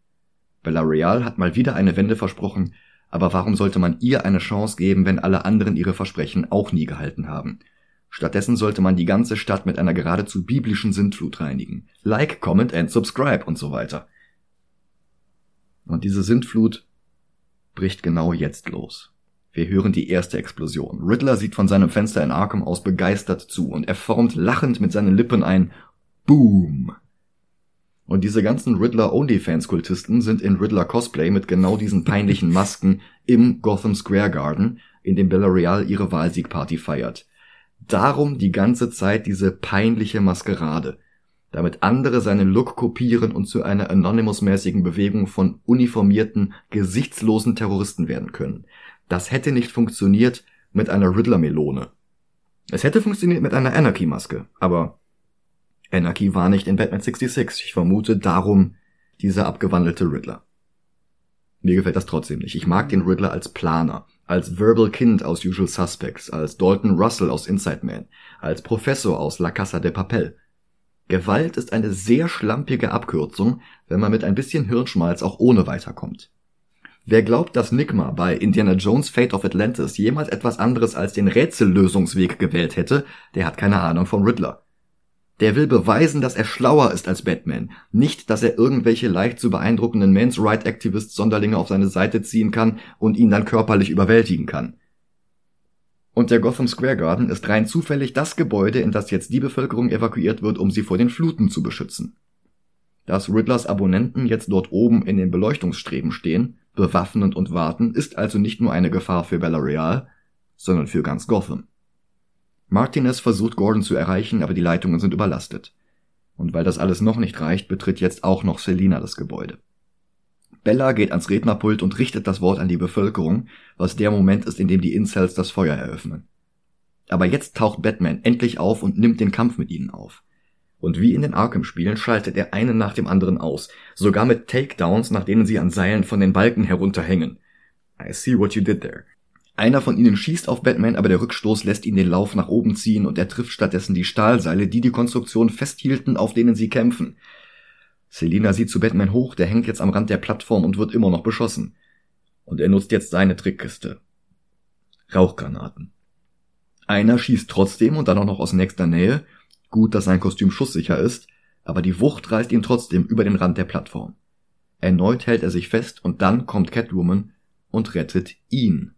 Bella Real hat mal wieder eine Wende versprochen, aber warum sollte man ihr eine Chance geben, wenn alle anderen ihre Versprechen auch nie gehalten haben? Stattdessen sollte man die ganze Stadt mit einer geradezu biblischen Sintflut reinigen. Like, comment and subscribe und so weiter. Und diese Sintflut bricht genau jetzt los. Wir hören die erste Explosion. Riddler sieht von seinem Fenster in Arkham aus begeistert zu und er formt lachend mit seinen Lippen ein Boom. Und diese ganzen Riddler-Only-Fans-Kultisten sind in Riddler-Cosplay mit genau diesen peinlichen Masken im Gotham Square Garden, in dem Bella Real ihre Wahlsiegparty feiert. Darum die ganze Zeit diese peinliche Maskerade, damit andere seinen Look kopieren und zu einer Anonymous-mäßigen Bewegung von uniformierten, gesichtslosen Terroristen werden können. Das hätte nicht funktioniert mit einer Riddler-Melone. Es hätte funktioniert mit einer Anarchy-Maske, aber Anarchy war nicht in Batman 66. Ich vermute darum dieser abgewandelte Riddler. Mir gefällt das trotzdem nicht. Ich mag den Riddler als Planer als Verbal Kind aus Usual Suspects, als Dalton Russell aus Inside Man, als Professor aus La Casa de Papel. Gewalt ist eine sehr schlampige Abkürzung, wenn man mit ein bisschen Hirnschmalz auch ohne weiterkommt. Wer glaubt, dass Nigma bei Indiana Jones Fate of Atlantis jemals etwas anderes als den Rätsellösungsweg gewählt hätte, der hat keine Ahnung vom Riddler. Der will beweisen, dass er schlauer ist als Batman, nicht, dass er irgendwelche leicht zu beeindruckenden Men's Right Activist Sonderlinge auf seine Seite ziehen kann und ihn dann körperlich überwältigen kann. Und der Gotham Square Garden ist rein zufällig das Gebäude, in das jetzt die Bevölkerung evakuiert wird, um sie vor den Fluten zu beschützen. Dass Riddlers Abonnenten jetzt dort oben in den Beleuchtungsstreben stehen, bewaffnet und warten, ist also nicht nur eine Gefahr für Bella Real, sondern für ganz Gotham. Martinez versucht Gordon zu erreichen, aber die Leitungen sind überlastet. Und weil das alles noch nicht reicht, betritt jetzt auch noch Selina das Gebäude. Bella geht ans Rednerpult und richtet das Wort an die Bevölkerung, was der Moment ist, in dem die Incels das Feuer eröffnen. Aber jetzt taucht Batman endlich auf und nimmt den Kampf mit ihnen auf. Und wie in den Arkham-Spielen schaltet er einen nach dem anderen aus, sogar mit Takedowns, nach denen sie an Seilen von den Balken herunterhängen. I see what you did there. Einer von ihnen schießt auf Batman, aber der Rückstoß lässt ihn den Lauf nach oben ziehen und er trifft stattdessen die Stahlseile, die die Konstruktion festhielten, auf denen sie kämpfen. Selina sieht zu Batman hoch, der hängt jetzt am Rand der Plattform und wird immer noch beschossen. Und er nutzt jetzt seine Trickkiste. Rauchgranaten. Einer schießt trotzdem und dann auch noch aus nächster Nähe. Gut, dass sein Kostüm schusssicher ist, aber die Wucht reißt ihn trotzdem über den Rand der Plattform. Erneut hält er sich fest und dann kommt Catwoman und rettet ihn.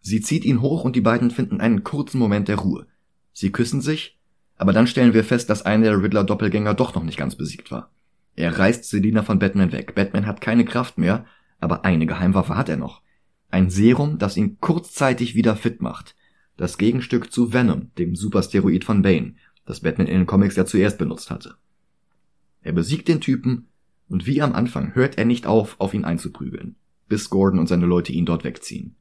Sie zieht ihn hoch und die beiden finden einen kurzen Moment der Ruhe. Sie küssen sich, aber dann stellen wir fest, dass einer der Riddler-Doppelgänger doch noch nicht ganz besiegt war. Er reißt Selina von Batman weg. Batman hat keine Kraft mehr, aber eine Geheimwaffe hat er noch. Ein Serum, das ihn kurzzeitig wieder fit macht. Das Gegenstück zu Venom, dem Supersteroid von Bane, das Batman in den Comics ja zuerst benutzt hatte. Er besiegt den Typen und wie am Anfang hört er nicht auf, auf ihn einzuprügeln, bis Gordon und seine Leute ihn dort wegziehen.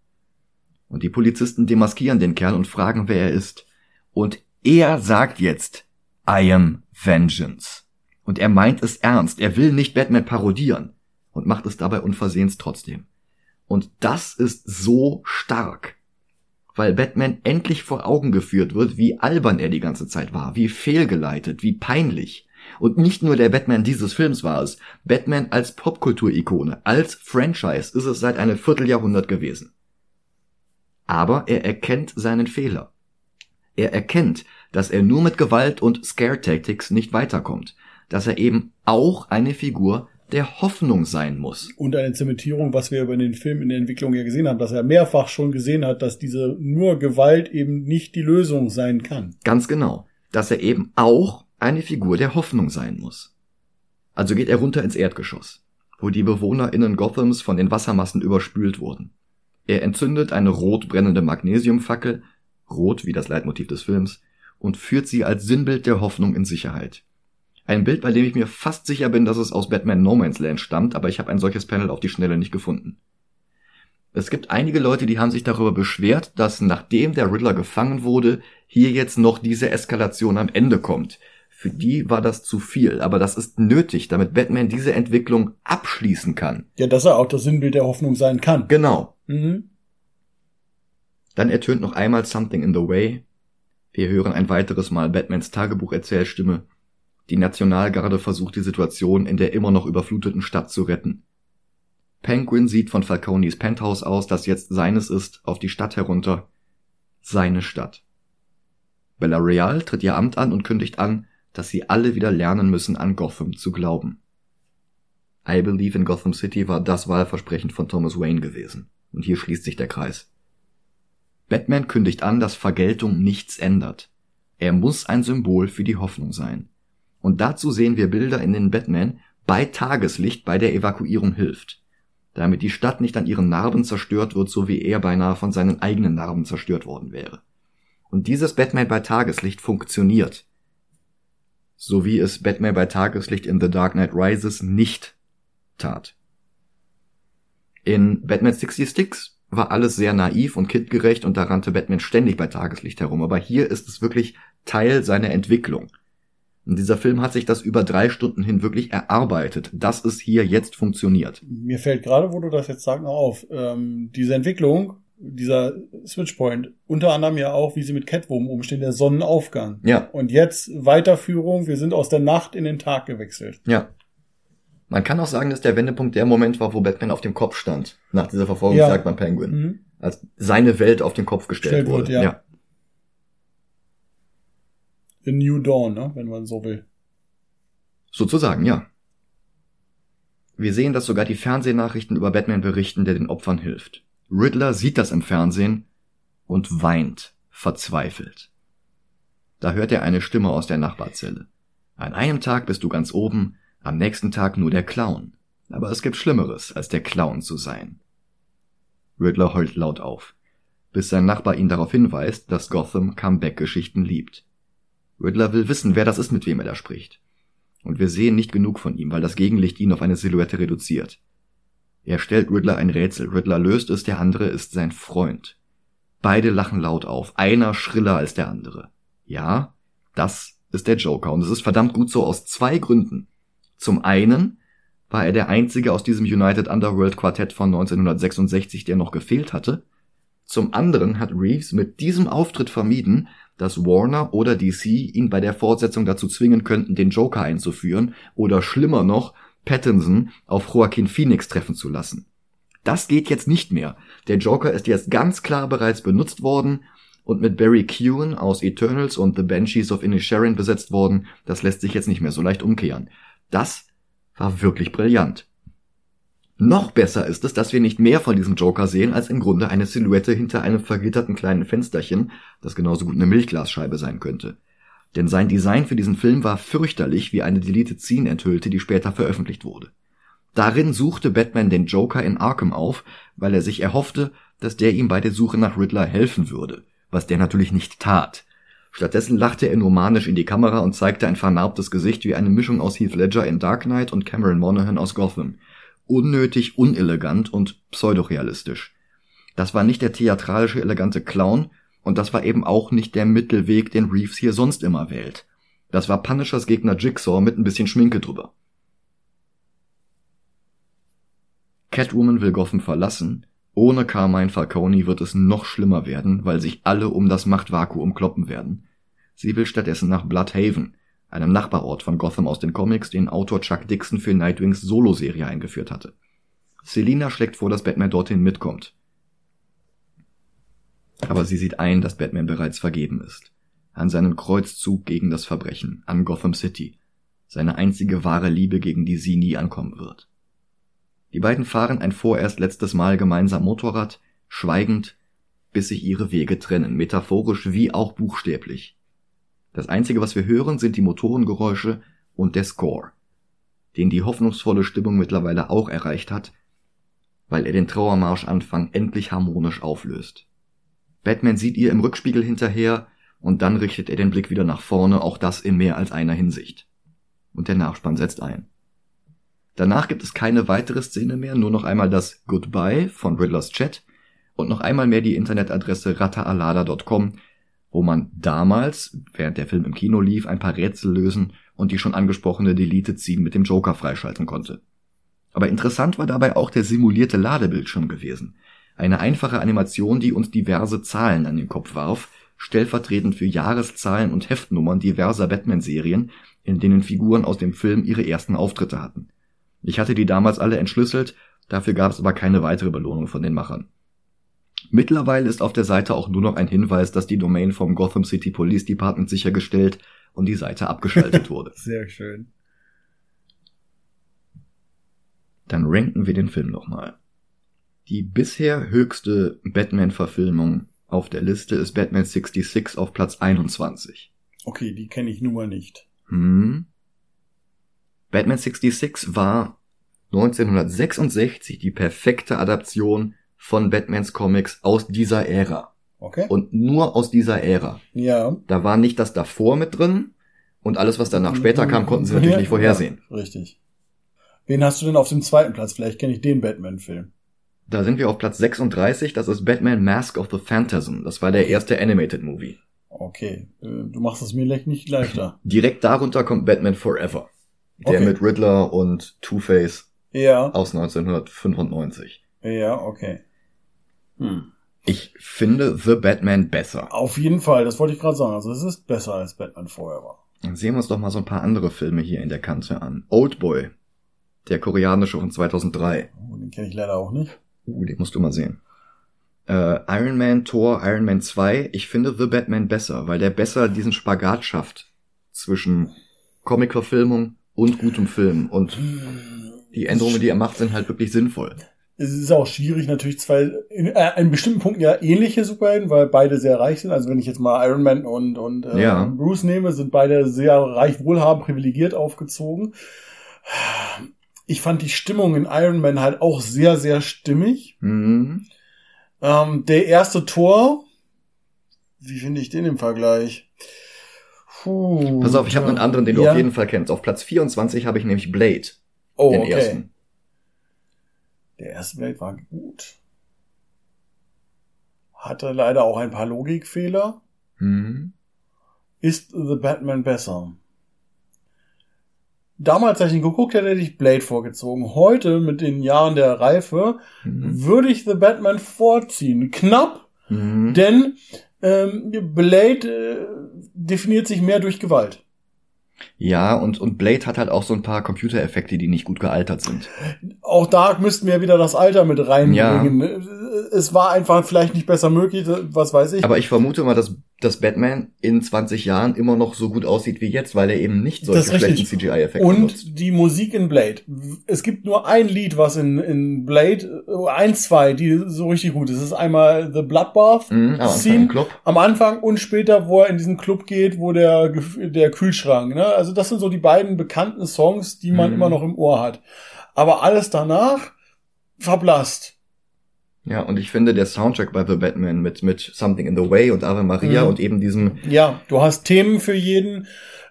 Und die Polizisten demaskieren den Kerl und fragen, wer er ist. Und er sagt jetzt, I am Vengeance. Und er meint es ernst. Er will nicht Batman parodieren und macht es dabei unversehens trotzdem. Und das ist so stark. Weil Batman endlich vor Augen geführt wird, wie albern er die ganze Zeit war, wie fehlgeleitet, wie peinlich. Und nicht nur der Batman dieses Films war es, Batman als Popkulturikone, als Franchise ist es seit einem Vierteljahrhundert gewesen. Aber er erkennt seinen Fehler. Er erkennt, dass er nur mit Gewalt und Scare Tactics nicht weiterkommt, dass er eben auch eine Figur der Hoffnung sein muss. Und eine Zementierung, was wir über den Film in der Entwicklung ja gesehen haben, dass er mehrfach schon gesehen hat, dass diese nur Gewalt eben nicht die Lösung sein kann. Ganz genau. Dass er eben auch eine Figur der Hoffnung sein muss. Also geht er runter ins Erdgeschoss, wo die BewohnerInnen Gothams von den Wassermassen überspült wurden. Er entzündet eine rot brennende Magnesiumfackel, rot wie das Leitmotiv des Films, und führt sie als Sinnbild der Hoffnung in Sicherheit. Ein Bild, bei dem ich mir fast sicher bin, dass es aus Batman No Man's Land stammt, aber ich habe ein solches Panel auf die Schnelle nicht gefunden. Es gibt einige Leute, die haben sich darüber beschwert, dass nachdem der Riddler gefangen wurde, hier jetzt noch diese Eskalation am Ende kommt. Für die war das zu viel, aber das ist nötig, damit Batman diese Entwicklung abschließen kann. Ja, dass er auch das Sinnbild der Hoffnung sein kann. Genau. Mhm. Dann ertönt noch einmal Something in the Way. Wir hören ein weiteres Mal Batmans Tagebucherzählstimme die Nationalgarde versucht die Situation in der immer noch überfluteten Stadt zu retten. Penguin sieht von Falconis Penthouse aus, das jetzt seines ist, auf die Stadt herunter. Seine Stadt. Bella Real tritt ihr Amt an und kündigt an, dass sie alle wieder lernen müssen, an Gotham zu glauben. I Believe in Gotham City war das Wahlversprechen von Thomas Wayne gewesen. Und hier schließt sich der Kreis. Batman kündigt an, dass Vergeltung nichts ändert. Er muss ein Symbol für die Hoffnung sein. Und dazu sehen wir Bilder, in denen Batman bei Tageslicht bei der Evakuierung hilft. Damit die Stadt nicht an ihren Narben zerstört wird, so wie er beinahe von seinen eigenen Narben zerstört worden wäre. Und dieses Batman bei Tageslicht funktioniert. So wie es Batman bei Tageslicht in The Dark Knight Rises nicht tat. In Batman 66 war alles sehr naiv und kindgerecht und da rannte Batman ständig bei Tageslicht herum, aber hier ist es wirklich Teil seiner Entwicklung. Und dieser Film hat sich das über drei Stunden hin wirklich erarbeitet, dass es hier jetzt funktioniert. Mir fällt gerade, wo du das jetzt sagst, noch auf, ähm, diese Entwicklung, dieser Switchpoint, unter anderem ja auch, wie sie mit Catwoman umstehen, der Sonnenaufgang. Ja. Und jetzt Weiterführung, wir sind aus der Nacht in den Tag gewechselt. Ja. Man kann auch sagen, dass der Wendepunkt der Moment war, wo Batman auf dem Kopf stand, nach dieser Verfolgungsjagd ja. beim Penguin. Mhm. Als seine Welt auf den Kopf gestellt Stellt wurde. Wird, ja. ja. A New Dawn, ne? wenn man so will. Sozusagen, ja. Wir sehen, dass sogar die Fernsehnachrichten über Batman berichten, der den Opfern hilft. Riddler sieht das im Fernsehen und weint, verzweifelt. Da hört er eine Stimme aus der Nachbarzelle. An einem Tag bist du ganz oben, am nächsten Tag nur der Clown. Aber es gibt Schlimmeres, als der Clown zu sein. Riddler heult laut auf, bis sein Nachbar ihn darauf hinweist, dass Gotham Comeback-Geschichten liebt. Riddler will wissen, wer das ist, mit wem er da spricht. Und wir sehen nicht genug von ihm, weil das Gegenlicht ihn auf eine Silhouette reduziert. Er stellt Riddler ein Rätsel. Riddler löst es, der andere ist sein Freund. Beide lachen laut auf, einer schriller als der andere. Ja, das ist der Joker und es ist verdammt gut so aus zwei Gründen. Zum einen war er der einzige aus diesem United Underworld Quartett von 1966, der noch gefehlt hatte. Zum anderen hat Reeves mit diesem Auftritt vermieden, dass Warner oder DC ihn bei der Fortsetzung dazu zwingen könnten, den Joker einzuführen oder schlimmer noch, Pattinson auf Joaquin Phoenix treffen zu lassen. Das geht jetzt nicht mehr. Der Joker ist jetzt ganz klar bereits benutzt worden und mit Barry Keoghan aus Eternals und The Banshees of Inisherin besetzt worden. Das lässt sich jetzt nicht mehr so leicht umkehren. Das war wirklich brillant. Noch besser ist es, dass wir nicht mehr von diesem Joker sehen, als im Grunde eine Silhouette hinter einem vergitterten kleinen Fensterchen, das genauso gut eine Milchglasscheibe sein könnte. Denn sein Design für diesen Film war fürchterlich, wie eine Deleted Scene enthüllte, die später veröffentlicht wurde. Darin suchte Batman den Joker in Arkham auf, weil er sich erhoffte, dass der ihm bei der Suche nach Riddler helfen würde, was der natürlich nicht tat. Stattdessen lachte er nur manisch in die Kamera und zeigte ein vernarbtes Gesicht wie eine Mischung aus Heath Ledger in Dark Knight und Cameron Monaghan aus Gotham unnötig unelegant und pseudorealistisch. Das war nicht der theatralische elegante Clown und das war eben auch nicht der Mittelweg, den Reeves hier sonst immer wählt. Das war Punishers Gegner Jigsaw mit ein bisschen Schminke drüber. Catwoman will Gotham verlassen, Ohne Carmine Falcone wird es noch schlimmer werden, weil sich alle um das Machtvakuum kloppen werden. Sie will stattdessen nach Bloodhaven, einem Nachbarort von Gotham aus den Comics, den Autor Chuck Dixon für Nightwings Soloserie eingeführt hatte. Selina schlägt vor, dass Batman dorthin mitkommt. Aber sie sieht ein, dass Batman bereits vergeben ist. An seinen Kreuzzug gegen das Verbrechen, an Gotham City. Seine einzige wahre Liebe, gegen die sie nie ankommen wird. Die beiden fahren ein vorerst letztes Mal gemeinsam Motorrad, schweigend, bis sich ihre Wege trennen, metaphorisch wie auch buchstäblich. Das einzige, was wir hören, sind die Motorengeräusche und der Score, den die hoffnungsvolle Stimmung mittlerweile auch erreicht hat, weil er den Trauermarschanfang endlich harmonisch auflöst. Batman sieht ihr im Rückspiegel hinterher und dann richtet er den Blick wieder nach vorne, auch das in mehr als einer Hinsicht. Und der Nachspann setzt ein. Danach gibt es keine weitere Szene mehr, nur noch einmal das Goodbye von Riddlers Chat und noch einmal mehr die Internetadresse rattaalada.com, wo man damals, während der Film im Kino lief, ein paar Rätsel lösen und die schon angesprochene Deleted Scene mit dem Joker freischalten konnte. Aber interessant war dabei auch der simulierte Ladebildschirm gewesen. Eine einfache Animation, die uns diverse Zahlen an den Kopf warf, stellvertretend für Jahreszahlen und Heftnummern diverser Batman-Serien, in denen Figuren aus dem Film ihre ersten Auftritte hatten. Ich hatte die damals alle entschlüsselt, dafür gab es aber keine weitere Belohnung von den Machern. Mittlerweile ist auf der Seite auch nur noch ein Hinweis, dass die Domain vom Gotham City Police Department sichergestellt und die Seite abgeschaltet wurde. Sehr schön. Dann ranken wir den Film nochmal. Die bisher höchste Batman-Verfilmung auf der Liste ist Batman 66 auf Platz 21. Okay, die kenne ich nun mal nicht. Hm. Batman 66 war 1966 die perfekte Adaption von Batmans Comics aus dieser Ära. Okay. Und nur aus dieser Ära. ja. Da war nicht das davor mit drin und alles, was danach später kam, konnten sie natürlich nicht vorhersehen. Ja, richtig. Wen hast du denn auf dem zweiten Platz? Vielleicht kenne ich den Batman-Film. Da sind wir auf Platz 36, das ist Batman Mask of the Phantasm. Das war der erste Animated Movie. Okay, äh, du machst es mir nicht leichter. Direkt darunter kommt Batman Forever. Der Okay. mit Riddler und Two-Face Ja, aus 1995. ja, okay. Hm. Ich finde The Batman besser. Auf jeden Fall, das wollte ich gerade sagen. Also es ist besser als Batman Forever. Dann sehen wir uns doch mal so ein paar andere Filme hier in der Kante an. Oldboy. Der koreanische von 2003. Oh, den kenne ich leider auch nicht. Uh, den musst du mal sehen. Äh, Iron Man, Thor, Iron Man 2. Ich finde The Batman besser, weil der besser diesen Spagat schafft zwischen Comic-Verfilmung und gutem Film. Und die Änderungen, die er macht, sind halt wirklich sinnvoll. Es ist auch schwierig, natürlich zwei, in äh, in bestimmten Punkten ja ähnliche Superhelden, weil beide sehr reich sind. Also wenn ich jetzt mal Iron Man und, und äh, Ja. Bruce nehme, sind beide sehr reich, wohlhabend, privilegiert aufgezogen. Ich fand die Stimmung in Iron Man halt auch sehr, sehr stimmig. Mhm. Ähm, der erste Tor, wie finde ich den im Vergleich? Puh, Pass auf, ich habe einen anderen, den du ja. auf jeden Fall kennst. Auf Platz 24 habe ich nämlich Blade, oh, den okay. ersten. Der erste Blade war gut. Hatte leider auch ein paar Logikfehler. Mhm. Ist The Batman besser? Damals, als ich ihn geguckt hätte, hätte ich Blade vorgezogen. Heute, mit den Jahren der Reife, Mhm. würde ich The Batman vorziehen. Knapp, Mhm. denn ähm, Blade äh, definiert sich mehr durch Gewalt. Ja, und, und Blade hat halt auch so ein paar Computereffekte, die nicht gut gealtert sind. Auch da müssten wir wieder das Alter mit reinbringen. Es war einfach vielleicht nicht besser möglich, was weiß ich. Aber ich vermute mal, dass, dass Batman in 20 Jahren immer noch so gut aussieht wie jetzt, weil er eben nicht solche schlechten CGI-Effekte nutzt. Und die Musik in Blade. Es gibt nur ein Lied, was in, in Blade, äh, ein, zwei, die so richtig gut ist. Es ist einmal The Bloodbath Mhm, am Scene Club. am Anfang und später, wo er in diesen Club geht, wo der, der Kühlschrank, ne? Also das sind so die beiden bekannten Songs, die man Mhm. immer noch im Ohr hat. Aber alles danach verblasst. Ja, und ich finde, der Soundtrack bei The Batman mit, mit Something in the Way und Ave Maria Mhm. und eben diesem, Ja, du hast Themen für jeden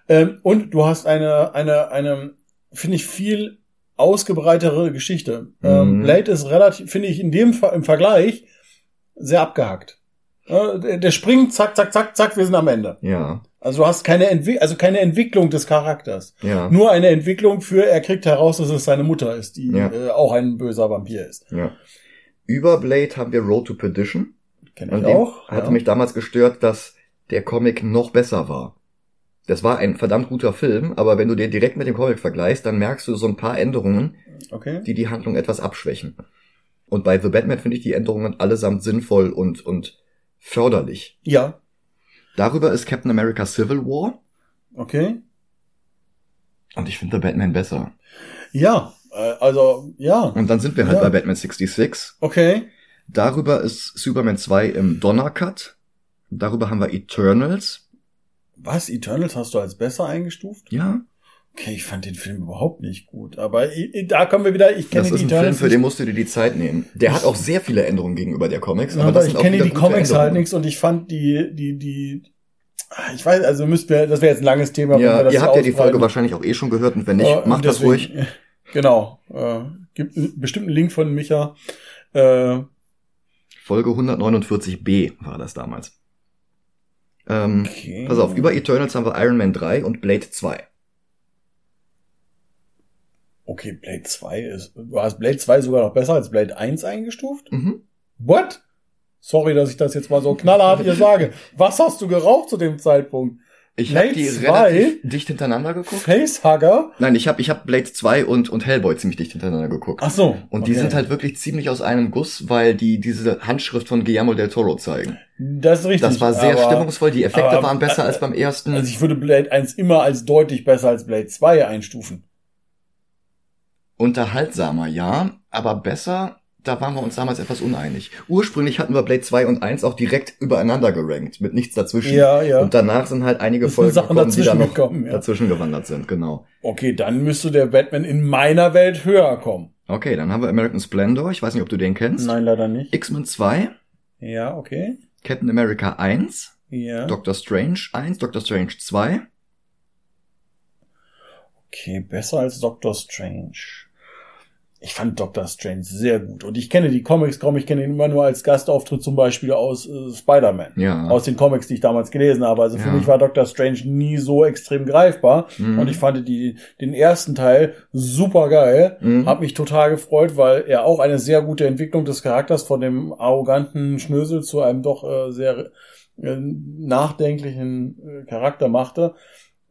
ähm, und du hast eine, eine, eine, finde ich, viel ausgebreitere Geschichte. Ähm, Mhm. Blade ist relativ, finde ich, in dem im Vergleich sehr abgehackt. Ja, der, springt, zack, zack, zack, zack, wir sind am Ende. ja, Also du hast keine, Entwi also keine Entwicklung des Charakters. ja, Nur eine Entwicklung für, er kriegt heraus, dass es seine Mutter ist, die Ja. äh, auch ein böser Vampir ist. ja. Über Blade haben wir Road to Perdition. Kenn Und ich auch. hatte ja. mich damals gestört, dass der Comic noch besser war. Das war ein verdammt guter Film, aber wenn du den direkt mit dem Comic vergleichst, dann merkst du so ein paar Änderungen, Okay. die die Handlung etwas abschwächen. Und bei The Batman finde ich die Änderungen allesamt sinnvoll und, und förderlich. Ja. Darüber ist Captain America Civil War. Okay. Und ich finde The Batman besser. Ja. Äh, also, ja. Und dann sind wir halt Ja. bei Batman 66. Okay. Darüber ist Superman 2 im Donner Cut. Darüber haben wir Eternals. Was? Eternals hast du als besser eingestuft? Ja, Okay, ich fand den Film überhaupt nicht gut. Aber da kommen wir wieder, ich kenne das die ist ein Eternals Film, für den musst du dir die Zeit nehmen. Der hat auch sehr viele Änderungen gegenüber der Comics. Ja, aber aber das ich kenne die Comics halt nichts und ich fand die, die, die, ah, ich weiß, also müssten wir, das wäre jetzt ein langes Thema. wenn wir Ja, das ihr habt ja die. Folge wahrscheinlich auch eh schon gehört und wenn nicht, Äh, macht das deswegen, ruhig. Genau. Äh, gibt einen bestimmten Link von Micha. Äh, Folge 149b war das damals. Ähm, okay. Pass auf, über Eternals haben wir Iron Man 3 und Blade 2. Okay, Blade 2 ist, du hast Blade 2 sogar noch besser als Blade 1 eingestuft? Mhm. What? Sorry, dass ich das jetzt mal so knallhart hier sage. Was hast du geraucht zu dem Zeitpunkt? Ich habe die 2? relativ dicht hintereinander geguckt. Facehugger? Nein, ich habe ich hab Blade 2 und, und Hellboy ziemlich dicht hintereinander geguckt. Ach so. Und die okay. sind halt wirklich ziemlich aus einem Guss, weil die diese Handschrift von Guillermo del Toro zeigen. Das ist richtig. Das war sehr aber- stimmungsvoll, die Effekte aber- waren besser als beim ersten. Also ich würde Blade 1 immer als deutlich besser als Blade 2 einstufen. Unterhaltsamer, ja, aber besser, da waren wir uns damals etwas uneinig. Ursprünglich hatten wir Blade 2 und 1 auch direkt übereinander gerankt, mit nichts dazwischen. Ja, ja. Und danach sind halt einige Folgen Sachen gekommen, die da dazwischen noch gekommen, ja. dazwischen gewandert sind, genau. Okay, dann müsste der Batman in meiner Welt höher kommen. Okay, dann haben wir American Splendor, ich weiß nicht, ob du den kennst. Nein, leider nicht. X-Men 2, Ja, okay. Captain America 1, Ja. Doctor Strange 1, Doctor Strange 2. Okay, besser als Doctor Strange. Ich fand Doctor Strange sehr gut. Und ich kenne die Comics kaum. Ich kenne ihn immer nur als Gastauftritt zum Beispiel aus äh, Spider-Man. Ja. Aus den Comics, die ich damals gelesen habe. Also für Ja. mich war Doctor Strange nie so extrem greifbar. Mhm. Und ich fand die, den ersten Teil super geil. Mhm. Hab mich total gefreut, weil er auch eine sehr gute Entwicklung des Charakters von dem arroganten Schnösel zu einem doch äh, sehr äh, nachdenklichen äh, Charakter machte.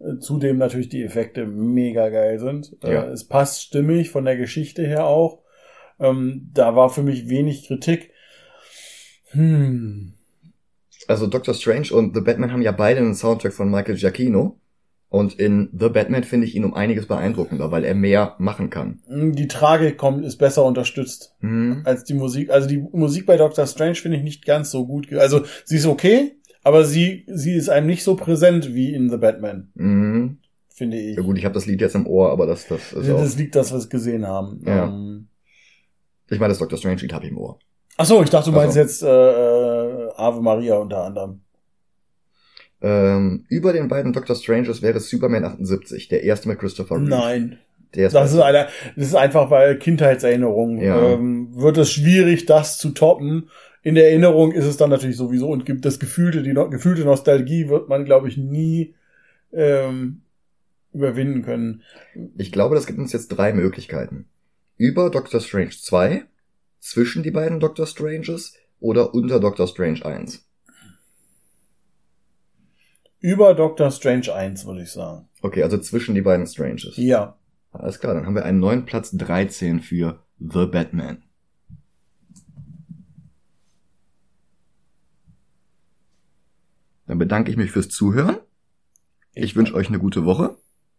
Äh, Zudem natürlich die Effekte mega geil sind. Ja. Äh, es passt stimmig von der Geschichte her auch. Ähm, da war für mich wenig Kritik. Hm. Also Doctor Strange und The Batman haben ja beide einen Soundtrack von Michael Giacchino. Und in The Batman finde ich ihn um einiges beeindruckender, weil er mehr machen kann. Die Tragik kommt, ist besser unterstützt Mhm. als die Musik. Also die Musik bei Doctor Strange finde ich nicht ganz so gut. Also sie ist okay, aber sie, sie ist einem nicht so präsent wie in The Batman, Mhm. finde ich. Ja gut, ich habe das Lied jetzt im Ohr, aber das, das ist auch... das liegt, dass wir es gesehen haben. Ja. Ähm, Ich meine, das Doctor Strange Lied habe ich im Ohr. ach so, ich dachte, du meinst so. jetzt äh, äh, Ave Maria unter anderem. Ähm, über den beiden Doctor Stranges wäre Superman 78, der erste mit Christopher Reeve. Nein, Der ist das ist, eine, das ist einfach bei Kindheitserinnerungen. Ja. Ähm, wird es schwierig, das zu toppen. In der Erinnerung ist es dann natürlich sowieso und gibt das gefühlte, die gefühlte Nostalgie wird man, glaube ich, nie ähm, überwinden können. Ich glaube, das gibt uns jetzt drei Möglichkeiten. Über Doctor Strange 2, zwischen die beiden Doctor Stranges oder unter Doctor Strange 1. Über Doctor Strange 1, würde ich sagen. Okay, also zwischen die beiden Stranges. Ja. Alles klar, dann haben wir einen neuen Platz 13 für The Batman. Dann bedanke ich mich fürs Zuhören. Ich wünsche euch eine gute Woche.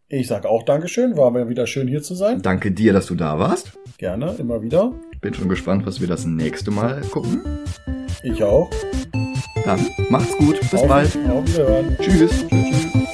Ich sag auch Dankeschön, war mir wieder schön hier zu sein. Danke dir, dass du da warst. Gerne, immer wieder. Bin schon gespannt, was wir das nächste Mal gucken. Ich auch. Dann macht's gut. Bis Auf- bald. Auf Wiederhören. Tschüss. Tschüss. tschüss.